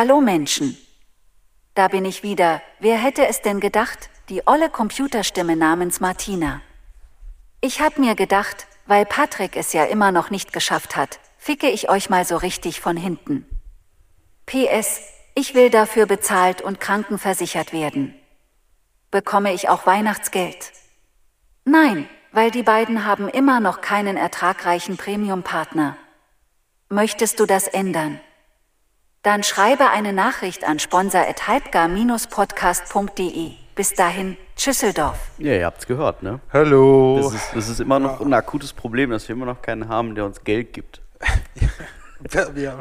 Hallo Menschen. Da bin ich wieder. Wer hätte es denn gedacht? Die olle Computerstimme namens Martina. Ich hab mir gedacht, weil Patrick es ja immer noch nicht geschafft hat, ficke ich euch mal so richtig von hinten. PS, ich will dafür bezahlt und krankenversichert werden. Bekomme ich auch Weihnachtsgeld? Nein, weil die beiden haben immer noch keinen ertragreichen Premium-Partner. Möchtest du das ändern? Dann schreibe eine Nachricht an sponsor.halbgar-podcast.de. Bis dahin, Tschüsseldorf. Ja, ihr habt's gehört, ne? Hallo. Das ist, das ist immer noch ein akutes Problem, dass wir immer noch keinen haben, der uns Geld gibt. Ja.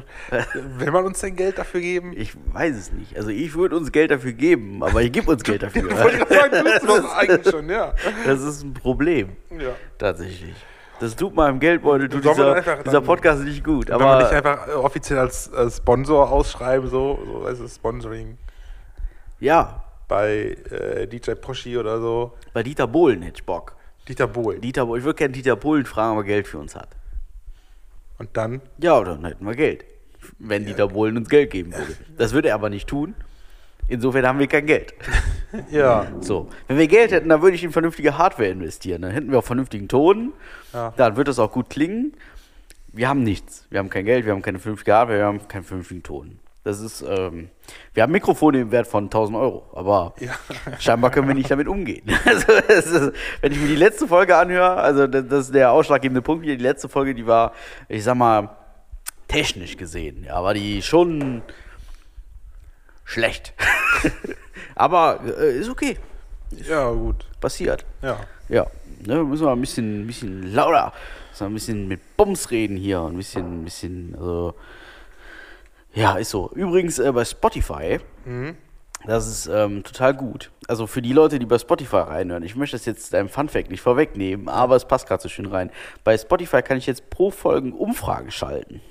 Will man uns denn Geld dafür geben? Ich weiß es nicht. Also ich würde uns Geld dafür geben, aber ich gebe uns Geld dafür. Wollte ich gerade sagen, du das eigentlich schon, ja. Das ist ein Problem. ja. Tatsächlich. Das tut meinem Geldbeutel, tut dieser, einfach dieser Podcast nicht gut. Wenn man Aber nicht einfach äh, offiziell als äh, Sponsor ausschreiben, so, so es Sponsoring ja, bei äh, DJ Poschi oder so. bei Dieter Bohlen hätte ich Bock. Dieter Bohlen. Dieter, Bohlen- ich würde gerne Dieter Bohlen fragen, ob er Geld für uns hat. Und dann, Ja, dann hätten wir Geld. Wenn Dieter Bohlen uns Geld geben würde. Das würde er aber nicht tun. Insofern haben wir kein Geld. ja, So, wenn wir Geld hätten, dann würde ich in vernünftige Hardware investieren. Dann hätten wir auch vernünftigen Ton. Ja. Dann wird das auch gut klingen. Wir haben nichts. Wir haben kein Geld, wir haben keine vernünftige Hardware, wir haben keinen vernünftigen Ton. Das ist, ähm, wir haben Mikrofone im Wert von 1000 Euro, aber Ja. scheinbar können wir nicht damit umgehen. Also, ist, wenn ich mir die letzte Folge anhöre, also das, das ist der ausschlaggebende Punkt hier, die letzte Folge, die war, ich sag mal, technisch gesehen, ja, war die schon schlecht. aber äh, ist okay, ja, gut. passiert. Ja. Ja, ne, müssen wir ein bisschen, ein bisschen lauter, müssen wir ein bisschen mit Bums reden hier, ein bisschen, ein bisschen, also, ja, ist so. Übrigens äh, bei Spotify, das ist ähm, total gut. Also für die Leute, die bei Spotify reinhören, ich möchte das jetzt deinem Funfact nicht vorwegnehmen, aber es passt gerade so schön rein. Bei Spotify kann ich jetzt pro Folgen Umfragen schalten.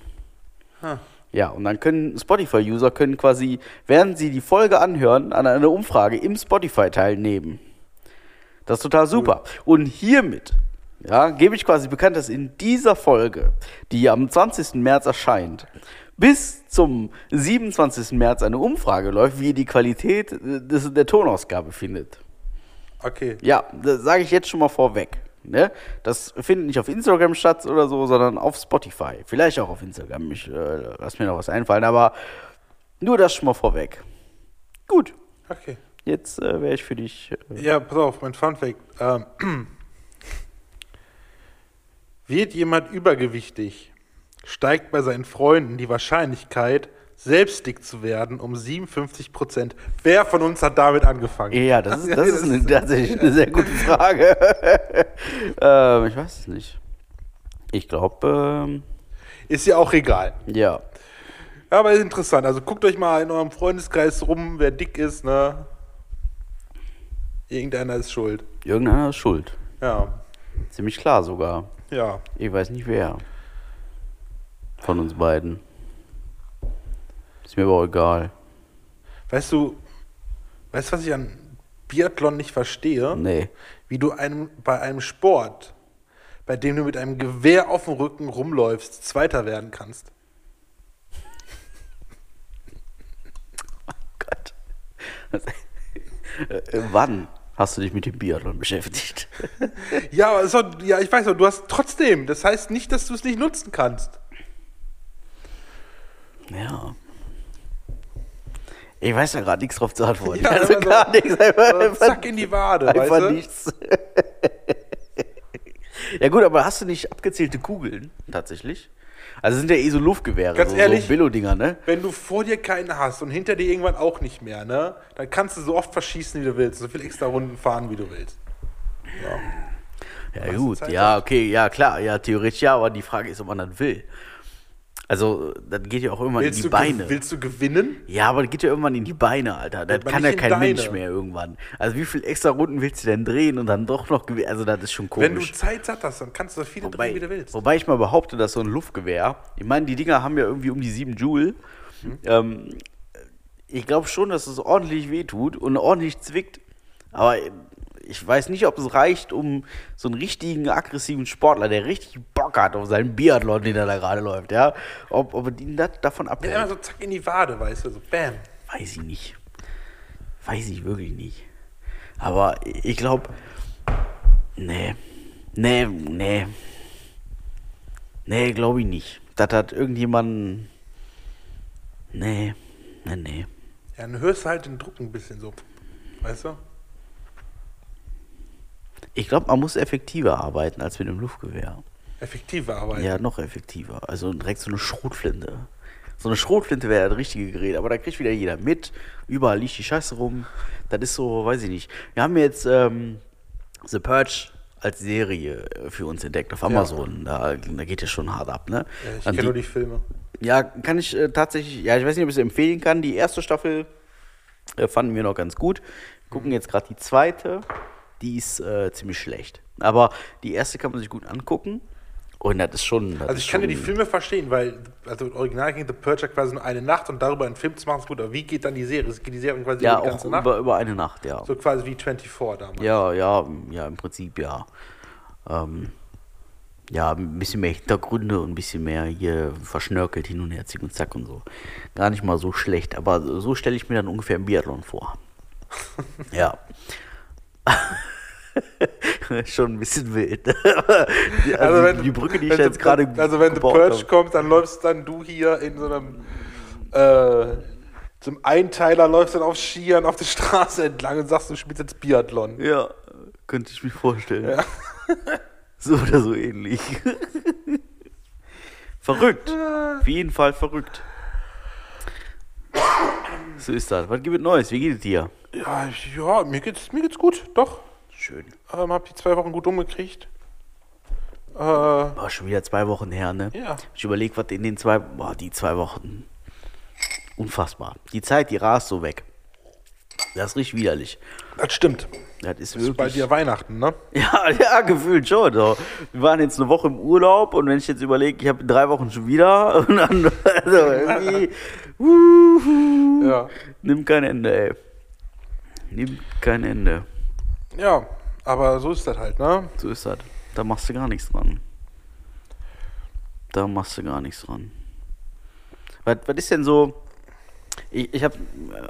Ja, und dann können Spotify-User können quasi, während sie die Folge anhören, an einer Umfrage im Spotify teilnehmen. Das ist total super. Und hiermit ja, gebe ich quasi bekannt, dass in dieser Folge, die am 20. März erscheint, bis zum 27. März eine Umfrage läuft, wie ihr die Qualität äh, des, der Tonausgabe findet. Okay. Ja, das sage ich jetzt schon mal vorweg. Ne? Das findet nicht auf Instagram statt oder so, sondern auf Spotify. Vielleicht auch auf Instagram. Ich äh, lass mir noch was einfallen, aber nur das schon mal vorweg. Gut, Okay. jetzt äh, wäre ich für dich. Äh, Ja, pass auf, mein Funfact. Ähm, wird jemand übergewichtig, steigt bei seinen Freunden die Wahrscheinlichkeit, selbst dick zu werden, um 57 Prozent. Wer von uns hat damit angefangen? Ja, das ist, das ist eine, tatsächlich eine sehr gute Frage. ähm, ich weiß es nicht. Ich glaube, ähm, Ist ja auch egal. ja. Ja, aber ist interessant. Also guckt euch mal in eurem Freundeskreis rum, wer dick ist, ne? Irgendeiner ist schuld. Irgendeiner ist schuld. Ja. Ziemlich klar sogar. Ja. Ich weiß nicht wer. Von uns beiden. Ist mir aber auch egal. Weißt du, weißt du, was ich an Biathlon nicht verstehe? Nee. Wie du einem, bei einem Sport, bei dem du mit einem Gewehr auf dem Rücken rumläufst, Zweiter werden kannst. Gott. Äh, äh, Wann hast du dich mit dem Biathlon beschäftigt? Ja, aber ja, ich weiß doch, du hast trotzdem. Das heißt nicht, dass du es nicht nutzen kannst. Ja. Ich weiß ja gerade nichts drauf zu antworten. Ja, also aber so- gar nichts. Einfach, zack in die Wade, einfach weißt du? nichts. ja gut, aber hast du nicht abgezählte Kugeln tatsächlich? Also sind ja eh so Luftgewehre, Ganz so, ehrlich? so Billo-Dinger, ne? Wenn du vor dir keinen hast und hinter dir irgendwann auch nicht mehr, ne? Dann kannst du so oft verschießen, wie du willst. So viel extra Runden fahren, wie du willst. Ja du gut, ja, okay, ja klar, ja, theoretisch ja, aber die Frage ist, ob man das will. Also, das geht ja auch irgendwann Willst in die Beine. willst du gewinnen? Ja, aber das geht ja irgendwann in die Beine, Alter. Das Aber kann ja in kein deine. Mensch mehr irgendwann. Also wie viel extra Runden willst du denn drehen und dann doch noch gewinnen? Also das ist schon komisch. Wenn du Zeit satt hast, dann kannst du so viele Wobei, drehen, wie du willst. wobei ich mal behaupte, dass so ein Luftgewehr, ich meine, die Dinger haben ja irgendwie um die 7 Joule. Mhm. Ähm, ich glaube schon, dass es ordentlich wehtut und ordentlich zwickt. Aber ich weiß nicht, ob es reicht, um so einen richtigen aggressiven Sportler, der richtig Bock hat auf seinen Biathlon, den er da gerade läuft, ja. Ob, ob ihn das davon Ja, abhält, immer so zack in die Wade, weißt du, so bam. weiß ich nicht. Weiß ich wirklich nicht. Aber ich glaube, nee, nee, nee. Nee, glaube ich nicht. Das hat irgendjemand, nee, nee, nee. Ja, dann hörst du halt den Druck ein bisschen so. Weißt du? Ich glaube, man muss effektiver arbeiten als mit einem Luftgewehr. Effektive Arbeit. Ja, noch effektiver. Also direkt so eine Schrotflinte. So eine Schrotflinte wäre das richtige Gerät, aber da kriegt wieder jeder mit. Überall liegt die Scheiße rum. Das ist so, weiß ich nicht. Wir haben jetzt ähm, The Purge als Serie für uns entdeckt auf Amazon. Da, da geht es schon hart ab, ne? Ja, ich kenne nur die Filme. ja, kann ich äh, tatsächlich, ja, ich weiß nicht, ob ich es empfehlen kann. Die erste Staffel äh, fanden wir noch ganz gut. Gucken jetzt gerade die zweite. Die ist äh, ziemlich schlecht. Aber die erste kann man sich gut angucken. Und das ist schon. Das Also ich kann dir die Filme verstehen, weil also original ging The Purge ja quasi nur eine Nacht und darüber einen Film zu machen ist gut. Aber wie geht dann die Serie? Geht die Serie quasi Ja, über die auch ganze Nacht? über, über eine Nacht, ja. So quasi wie 24 damals. Ja, ja, ja, im Prinzip ja. Ähm, ja, ein bisschen mehr Hintergründe und ein bisschen mehr hier verschnörkelt hin und her, zick und zack und so. Gar nicht mal so schlecht, aber so stelle ich mir dann ungefähr ein Biathlon vor. ja. Schon ein bisschen wild. die, also wenn- die, Brücke, die ich jetzt gerade. Also wenn The Purge habe. kommt, dann läufst dann du hier in so einem äh, zum Einteiler, läufst dann auf Skiern auf der Straße entlang und sagst, du spielst jetzt Biathlon. Ja, könnte ich mir vorstellen. so oder so ähnlich. verrückt. Auf jeden Fall verrückt. So ist das. Was gibt es Neues? Wie geht es dir? Ja, ja mir, geht's, mir geht's gut, doch. Schön. Ähm, hab die zwei Wochen gut umgekriegt. Äh, War schon wieder zwei Wochen her, ne? Ja. Ich überlege, was in den zwei. Boah, die zwei Wochen. Unfassbar. Die Zeit, die rast so weg. Das ist richtig widerlich. das stimmt. Das ist Das ist bei dir Weihnachten, ne? Ja, ja, gefühlt schon. So. Wir waren jetzt eine Woche im Urlaub und wenn ich jetzt überlege, ich habe in drei Wochen schon wieder und dann also irgendwie wuhu, Ja. nimmt kein Ende, ey. Nimmt kein Ende. Ja, aber so ist das halt, ne? So ist das. Da machst du gar nichts dran. Da machst du gar nichts dran. Was, was ist denn so? Ich, ich habe,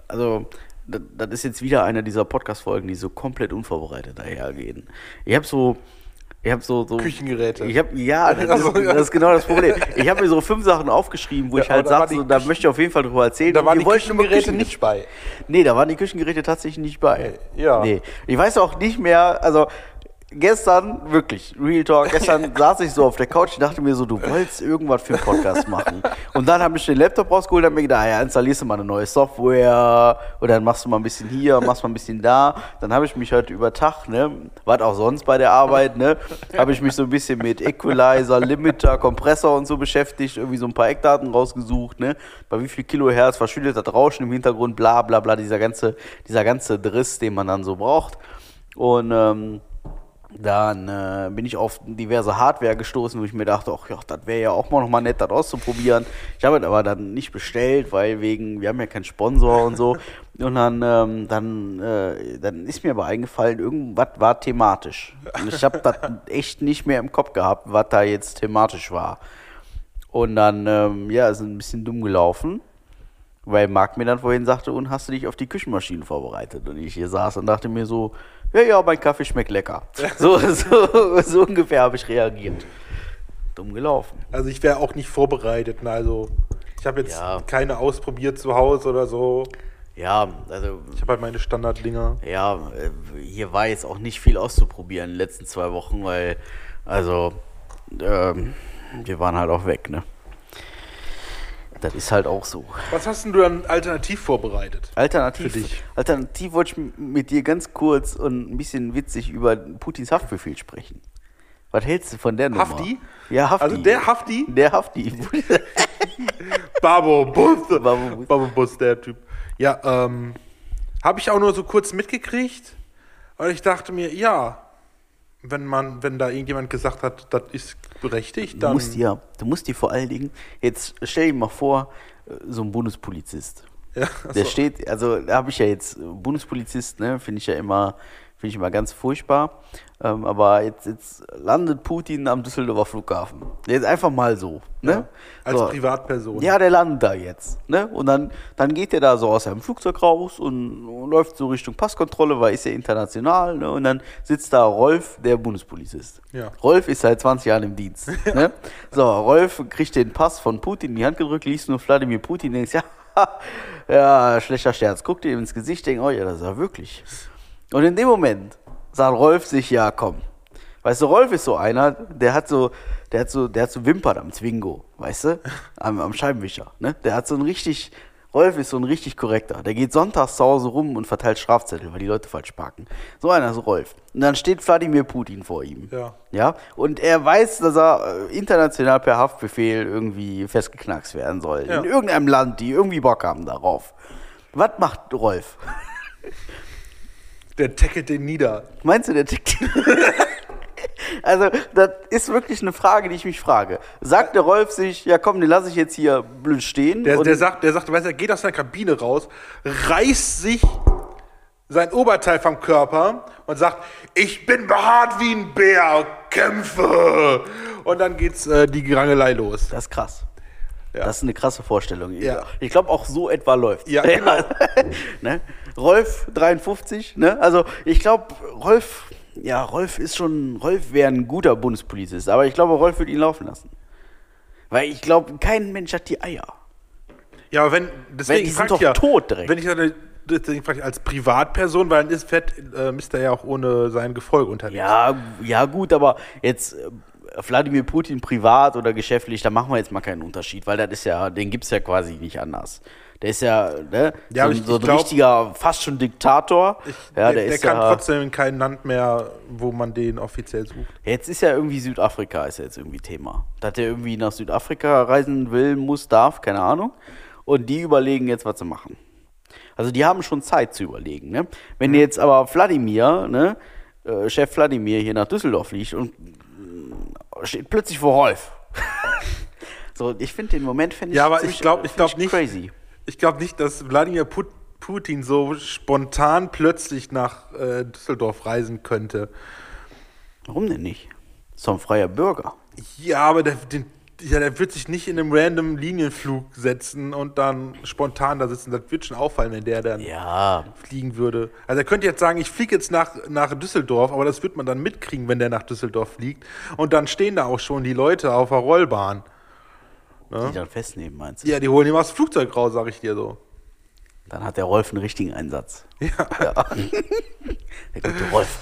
also, das, das ist jetzt wieder einer dieser Podcast-Folgen, die so komplett unvorbereitet dahergehen. Ich habe so, ich habe so, so Küchengeräte. Ich habe, ja, das, Also, ist, das ist genau das Problem. Ich habe mir so fünf Sachen aufgeschrieben, wo Ja, ich halt die so, da möchte ich auf jeden Fall drüber erzählen. Da waren die Küchengeräte Küchen- nicht bei. Nee, da waren die Küchengeräte tatsächlich nicht bei. Ja. Nee. Ich weiß auch nicht mehr, also gestern, wirklich, Real Talk, gestern saß ich so auf der Couch und dachte mir so, du wolltest irgendwas für einen Podcast machen. Und dann habe ich den Laptop rausgeholt und habe mir gedacht, ah ja, installierst du mal eine neue Software und dann machst du mal ein bisschen hier, machst mal ein bisschen da. Dann habe ich mich heute über Tag, ne, was auch sonst bei der Arbeit, ne, habe ich mich so ein bisschen mit Equalizer, Limiter, Kompressor und so beschäftigt, irgendwie so ein paar Eckdaten rausgesucht, ne, bei wie viel Kilohertz verschüttet das Rauschen im Hintergrund, bla bla bla, dieser ganze, dieser ganze Driss, den man dann so braucht. Und ähm, dann äh, bin ich auf diverse Hardware gestoßen, wo ich mir dachte, ach ja, das wäre ja auch mal noch mal nett, das auszuprobieren. Ich habe es aber dann nicht bestellt, weil wegen, wir haben ja keinen Sponsor und so. Und dann, ähm, dann, äh, dann ist mir aber eingefallen, irgendwas war thematisch. Und ich habe das echt nicht mehr im Kopf gehabt, was da jetzt thematisch war. Und dann, ähm, ja, ist ein bisschen dumm gelaufen. Weil Marc mir dann vorhin sagte, und hast du dich auf die Küchenmaschine vorbereitet? Und ich hier saß und dachte mir so, ja, ja, mein Kaffee schmeckt lecker. So, so, so ungefähr habe ich reagiert. Dumm gelaufen. Also ich wäre auch nicht vorbereitet. Ne? Also ich habe jetzt Ja. keine ausprobiert zu Hause oder so. Ja, also, Ich habe halt meine Standarddinger. ja, äh, hier war jetzt auch nicht viel auszuprobieren in den letzten zwei Wochen, weil, also, ähm, wir waren halt auch weg, ne? Das ist halt auch so. Was hast denn du dann alternativ vorbereitet? Alternativ, Für dich. alternativ wollte ich mit dir ganz kurz und ein bisschen witzig über Putins Haftbefehl sprechen. Was hältst du von der Nummer? Hafti? Ja, Hafti. Also der Hafti? Der Hafti. Babo Bus. Babo Bus. Babo Bus, der Typ. Ja, ähm, habe ich auch nur so kurz mitgekriegt. Und ich dachte mir, ja, wenn man, wenn da irgendjemand gesagt hat, das ist berechtigt, Du dann. musst dir, du musst dir vor allen Dingen, jetzt stell dir mal vor, äh, so ein Bundespolizist. ja, Der so. steht, also da habe ich ja jetzt, äh, Bundespolizist, ne, finde ich ja immer, Finde ich immer ganz furchtbar. Ähm, aber jetzt, jetzt landet Putin am Düsseldorfer Flughafen. Jetzt einfach mal so. Ne? Ja, als so. Privatperson. Ja, der landet da jetzt. Ne? Und dann, dann geht er da so aus seinem Flugzeug raus und, und läuft so Richtung Passkontrolle, weil ist ja international. Ne? Und dann sitzt da Rolf, der Bundespolizist. Ja. Rolf ist seit 20 Jahren im Dienst. Ne? So, Rolf kriegt den Pass von Putin in die Hand gedrückt, liest nur Wladimir Putin, denkst, ja, ja, schlechter Scherz. Guckt ihm ins Gesicht, denkt, oh ja, das ist er wirklich. Und in dem Moment sagt Rolf sich, ja, komm. Weißt du, Rolf ist so einer, der hat so, der hat so, der hat so Wimpern am Zwingo, weißt du? Am, am Scheibenwischer, ne? Der hat so ein richtig, Rolf ist so ein richtig korrekter. Der geht sonntags zu Hause rum und verteilt Strafzettel, weil die Leute falsch parken. So einer ist Rolf. Und dann steht Wladimir Putin vor ihm. Ja. Ja, und er weiß, dass er äh, international per Haftbefehl irgendwie festgeknackst werden soll. Ja. In irgendeinem Land, die irgendwie Bock haben darauf. Was macht Rolf? Der tackelt den nieder. Meinst du, der tickt? also, das ist wirklich eine Frage, die ich mich frage. Sagt der Rolf sich, ja komm, den lasse ich jetzt hier blöd stehen? Der, der sagt, der sagt, weißt du, er geht aus seiner Kabine raus, reißt sich sein Oberteil vom Körper und sagt, ich bin behaart wie ein Bär, kämpfe. Und dann geht's äh, die Rangelei los. das ist krass. Ja. Das ist eine krasse Vorstellung. Ja. Ich glaube, auch so etwa läuft. Ja, genau. ne? Rolf 53, ne? Also ich glaube, Rolf, ja, Rolf ist schon, Rolf wäre ein guter Bundespolizist, aber ich glaube, Rolf würde ihn laufen lassen. Weil ich glaube, kein Mensch hat die Eier. Ja, aber wenn, deswegen die sind doch ja, tot direkt. Wenn ich dann, deswegen frage ich als Privatperson, weil dann ist fett, äh, ist er ja auch ohne sein Gefolge unterwegs. Ja, ja gut, aber jetzt Wladimir Putin privat oder geschäftlich, da machen wir jetzt mal keinen Unterschied, weil das ist ja, den gibt's ja quasi nicht anders. Der ist ja, ne, Ja, so, ich- so ein ich glaub- richtiger, fast schon Diktator. ja, der, der ist kann ja, trotzdem in kein Land mehr, wo man den offiziell sucht. Jetzt ist ja irgendwie Südafrika ist ja jetzt irgendwie Thema. Dass der irgendwie nach Südafrika reisen will, muss, darf, keine Ahnung. Und die überlegen jetzt, was sie machen. Also die haben schon Zeit zu überlegen. Ne? Wenn jetzt aber Wladimir, ne, äh, Chef Wladimir hier nach Düsseldorf fliegt und steht plötzlich vor Rolf. so, ich finde den Moment finde ich Ja, aber ziemlich- ich glaube ich find glaub nicht, crazy. ich glaube nicht, dass Wladimir Put Putin so spontan plötzlich nach äh, Düsseldorf reisen könnte. Warum denn nicht? So ein freier Bürger. Ja, aber der, den, ja, der wird sich nicht in einem random Linienflug setzen und dann spontan da sitzen. Das wird schon auffallen, wenn der dann Ja, fliegen würde. Also er könnte jetzt sagen, ich fliege jetzt nach, nach Düsseldorf, aber das wird man dann mitkriegen, wenn der nach Düsseldorf fliegt. Und dann stehen da auch schon die Leute auf der Rollbahn. die dann festnehmen, meinst du? Ja, die holen ihm aus dem Flugzeug raus, sag ich dir so. Dann hat der Rolf einen richtigen Einsatz. Ja. Ja. Der gute Rolf.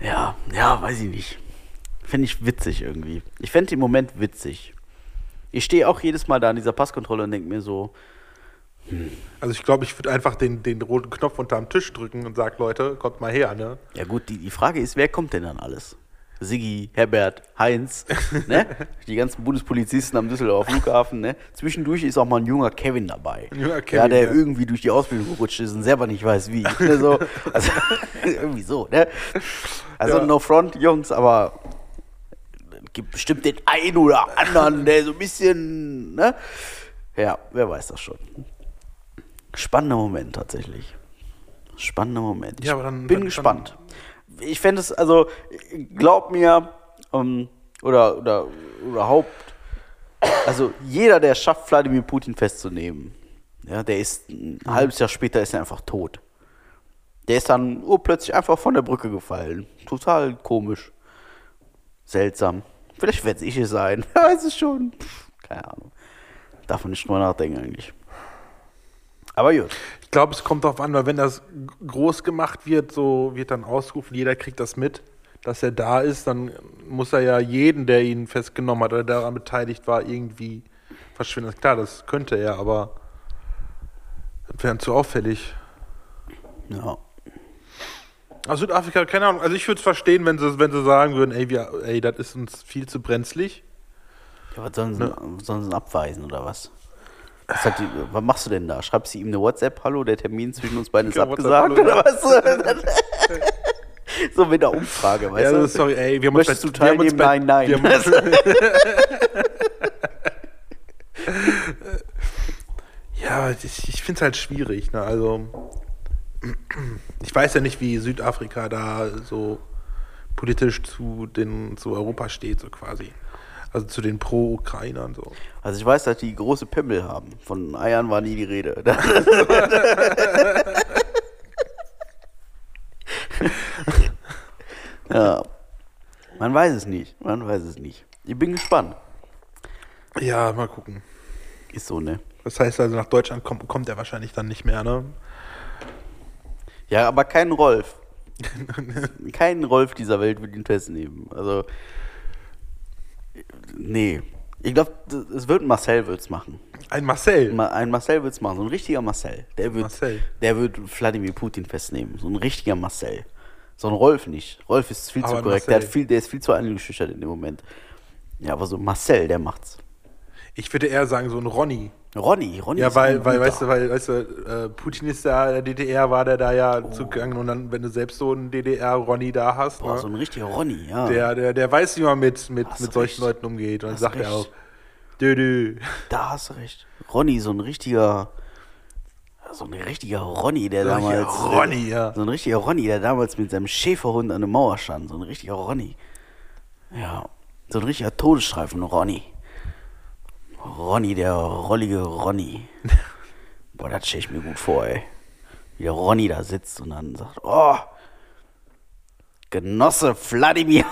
Ja, ja, weiß ich nicht. Finde ich witzig irgendwie. Ich fände den Moment witzig. Ich stehe auch jedes Mal da an dieser Passkontrolle und denke mir so, Also ich glaube, ich würde einfach den, den roten Knopf unterm Tisch drücken und sag, Leute, kommt mal her, ne? ja gut, die, die Frage ist, wer kommt denn dann alles? Siggi, Herbert, Heinz, ne? Die ganzen Bundespolizisten am Düsseldorfer Flughafen, ne? Zwischendurch ist auch mal ein junger Kevin dabei. Ein junger ja, Kevin, der ja. irgendwie durch die Ausbildung gerutscht ist und selber nicht weiß wie. Ne? So, also, irgendwie so, ne? Also Ja. no front, Jungs, aber gibt bestimmt den einen oder anderen, der so ein bisschen, ne? Ja, wer weiß das schon. Spannender Moment tatsächlich. Spannender Moment. Ja, aber dann- bin dann- gespannt. Ich fände es, also, glaub mir, ähm, oder, oder überhaupt, also jeder, der es schafft, Wladimir Putin festzunehmen, ja, der ist ein halbes Jahr später ist er einfach tot. Der ist dann urplötzlich einfach von der Brücke gefallen. Total komisch. Seltsam. Vielleicht werde ich es sein. Weiß es schon. Keine Ahnung. Darf man nicht drüber nachdenken eigentlich. Aber gut. Ich glaube, es kommt darauf an, weil wenn das groß gemacht wird, so wird dann ausgerufen, jeder kriegt das mit, dass er da ist, dann muss er ja jeden, der ihn festgenommen hat oder daran beteiligt war, irgendwie verschwinden. Klar, das könnte er, aber das wäre zu auffällig. Ja. Also Südafrika, keine Ahnung, also ich würde es verstehen, wenn sie, wenn sie sagen würden, ey, wir, ey, das ist uns viel zu brenzlig. ja was sollen sie, was sollen sie abweisen oder was? Was, die, was machst du denn da? Schreibst du ihm eine WhatsApp? Hallo, der Termin zwischen uns beiden ist Ja, abgesagt oder was? so mit der Umfrage, weißt Ja, du? also, sorry, ey, wir haben uns Möchtest bei- du uns teilnehmen? bei- Nein, wir nein. haben Ja, ich, ich finde es halt schwierig, ne? Also, Ich weiß ja nicht, wie Südafrika da so politisch zu, den, zu Europa steht, so quasi. Also zu den Pro-Ukrainern so. Also ich weiß, dass die große Pimmel haben. Von Eiern war nie die Rede. ja. Man weiß es nicht. Man weiß es nicht. Ich bin gespannt. Ja, mal gucken. Ist so, ne? Das heißt also, nach Deutschland kommt, kommt er wahrscheinlich dann nicht mehr, ne? Ja, aber kein Rolf. kein Rolf dieser Welt wird ihn festnehmen. Also, nee. Ich glaube, es wird Marcel wird's machen. Ein Marcel. Ma- Ein Marcel wird's machen. So ein richtiger Marcel. Der wird, Marcel. der wird Wladimir Putin festnehmen. So ein richtiger Marcel. So ein Rolf nicht. Rolf ist viel zu Aber korrekt. Der, viel, der ist viel zu eingeschüchtert in dem Moment. Ja, aber so Marcel, der macht's. Ich würde eher sagen, so ein Ronny. Ronny, Ronny Ja, weil, weil weißt du, weil, weißt du, äh, Putin ist ja in der DDR, war der da ja Oh. zugegangen und dann, wenn du selbst so einen DDR-Ronny da hast, Boah, ne, so ein richtiger Ronny, ja. der, der, der weiß, wie man mit, mit, mit solchen recht. Leuten umgeht. Und dann sagt er auch, dö, dö. Da hast du recht. Ronny, so ein richtiger. So ein richtiger Ronny, der So damals. Ronny, ja. So ein richtiger Ronny, der damals mit seinem Schäferhund an der Mauer stand. So ein richtiger Ronny. Ja. So ein richtiger Todesstreifen, Ronny. Ronny, der rollige Ronny. Boah, das stelle ich mir gut vor, ey. Wie der Ronny da sitzt und dann sagt, oh, Genosse Wladimir.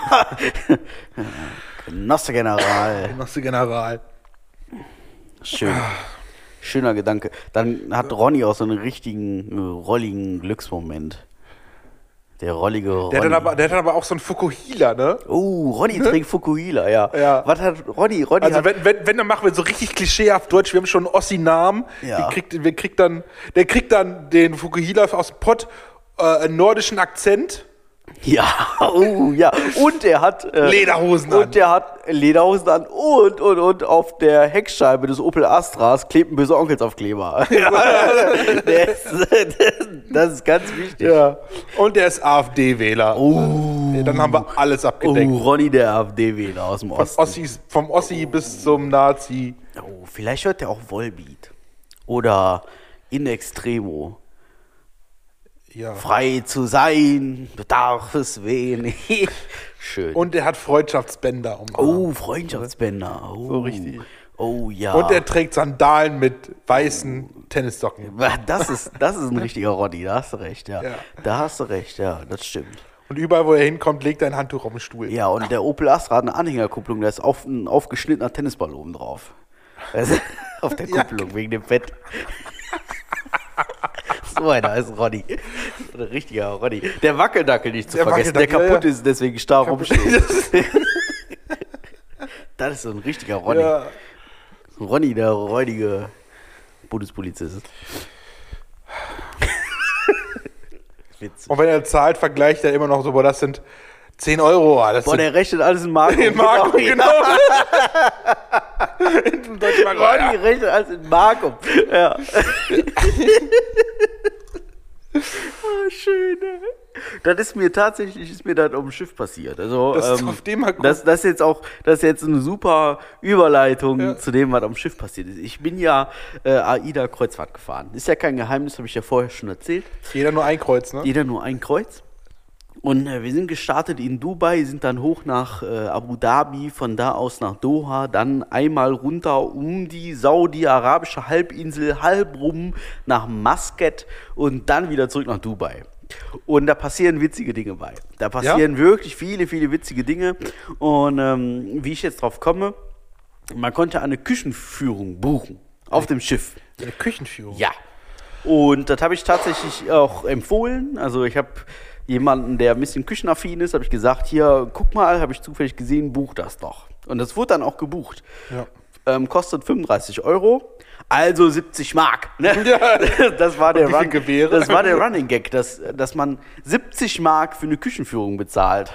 Genosse General. Genosse General. Schön. Schöner Gedanke. Dann hat Ronny auch so einen richtigen, äh, rolligen Glücksmoment. Der rollige Ronny. Der hat, dann aber, der hat dann aber auch so einen Fukuhila, ne? oh, Ronny trägt Fukuhila, ja. Ja. Was hat Ronny? Ronny Also hat, wenn, wenn, wenn, dann machen wir so richtig klischeehaft Deutsch. Wir haben schon einen Ossi-Namen. Ja. Der, kriegt, wir kriegt dann, der kriegt dann den Fukuhila aus dem Pott, äh, einen nordischen Akzent. Ja, oh, ja. Und er hat äh, Lederhosen und an. der hat Lederhosen an und und und auf der Heckscheibe des Opel Astras klebt ein böser Onkelsaufkleber. Ja. Ist, das ist ganz wichtig. Ja. Und der ist AfD-Wähler. Oh. Dann haben wir alles Oh, abgedeckt. Ronny der AfD-Wähler aus dem Von Osten. Ossis, vom Ossi bis zum Nazi. Oh, vielleicht hört er auch Volbeat. Oder In Extremo. Ja. Frei zu sein, bedarf es wenig. Schön. Und der hat Freundschaftsbänder um. oh, Freundschaftsbänder. Oh. So richtig. Oh ja. Und er trägt Sandalen mit weißen Tennissocken. das ist, das ist ein richtiger Roddy, da hast du recht, ja. Ja. Da hast du recht, ja, das stimmt. Und überall, wo er hinkommt, legt er ein Handtuch auf den Stuhl. Ja, und der Opel Astra hat eine Anhängerkupplung, da ist auf, ein aufgeschnittener Tennisball oben drauf. Also, auf der Ja. Kupplung, wegen dem Fett. so einer ist Roddy. Ein richtiger Roddy. Der Wackeldackel nicht zu Der vergessen, der kaputt ja, ist, deswegen starr rumsteht. das ist so ein richtiger Roddy. Ja. Ronny, der räudige Bundespolizist. Witzig. Und wenn er zahlt, vergleicht er immer noch so, boah, das sind 10 Euro. ah, Das Boah, der rechnet alles in Mark. in Mark, genau. In Deutschen Mark, Ronny ja. rechnet alles in Mark um. Ja. ah, schön, ey. Das ist mir tatsächlich, ist mir das auf dem Schiff passiert. Also, Das ist ähm, das, das ist jetzt auch, das ist jetzt eine super Überleitung Ja. zu dem, was am Schiff passiert ist. Ich bin ja äh, AIDA Kreuzfahrt gefahren. Ist ja kein Geheimnis, habe ich ja vorher schon erzählt. Jeder nur ein Kreuz, ne? Jeder nur ein Kreuz. Und äh, wir sind gestartet in Dubai, sind dann hoch nach äh, Abu Dhabi, von da aus nach Doha, dann einmal runter um die saudi-arabische Halbinsel halb rum nach Muscat und dann wieder zurück nach Dubai. Und da passieren witzige Dinge bei. Da passieren wirklich viele, viele witzige Dinge. Und ähm, wie ich jetzt drauf komme, man konnte eine Küchenführung buchen auf dem Schiff. Eine Küchenführung. Ja. Und das habe ich tatsächlich auch empfohlen. Also ich habe jemanden, der ein bisschen küchenaffin ist, habe ich gesagt, hier, guck mal, habe ich zufällig gesehen, buch das doch. Und das wurde dann auch gebucht. Ja. Ähm, kostet 35 Euro, also 70 Mark. Ne? Das war der Run, das war der Running Gag, dass, dass man 70 Mark für eine Küchenführung bezahlt.